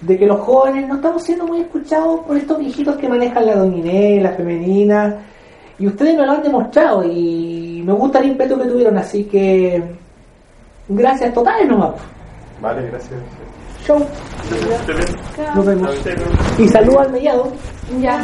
de que los jóvenes no estamos siendo muy escuchados por estos viejitos que manejan la dominé, la femenina, y ustedes me lo han demostrado y me gusta el ímpetu que tuvieron, así que gracias totales nomás. Vale, gracias. Show, nos vemos. Y saludo al mellado. Ya.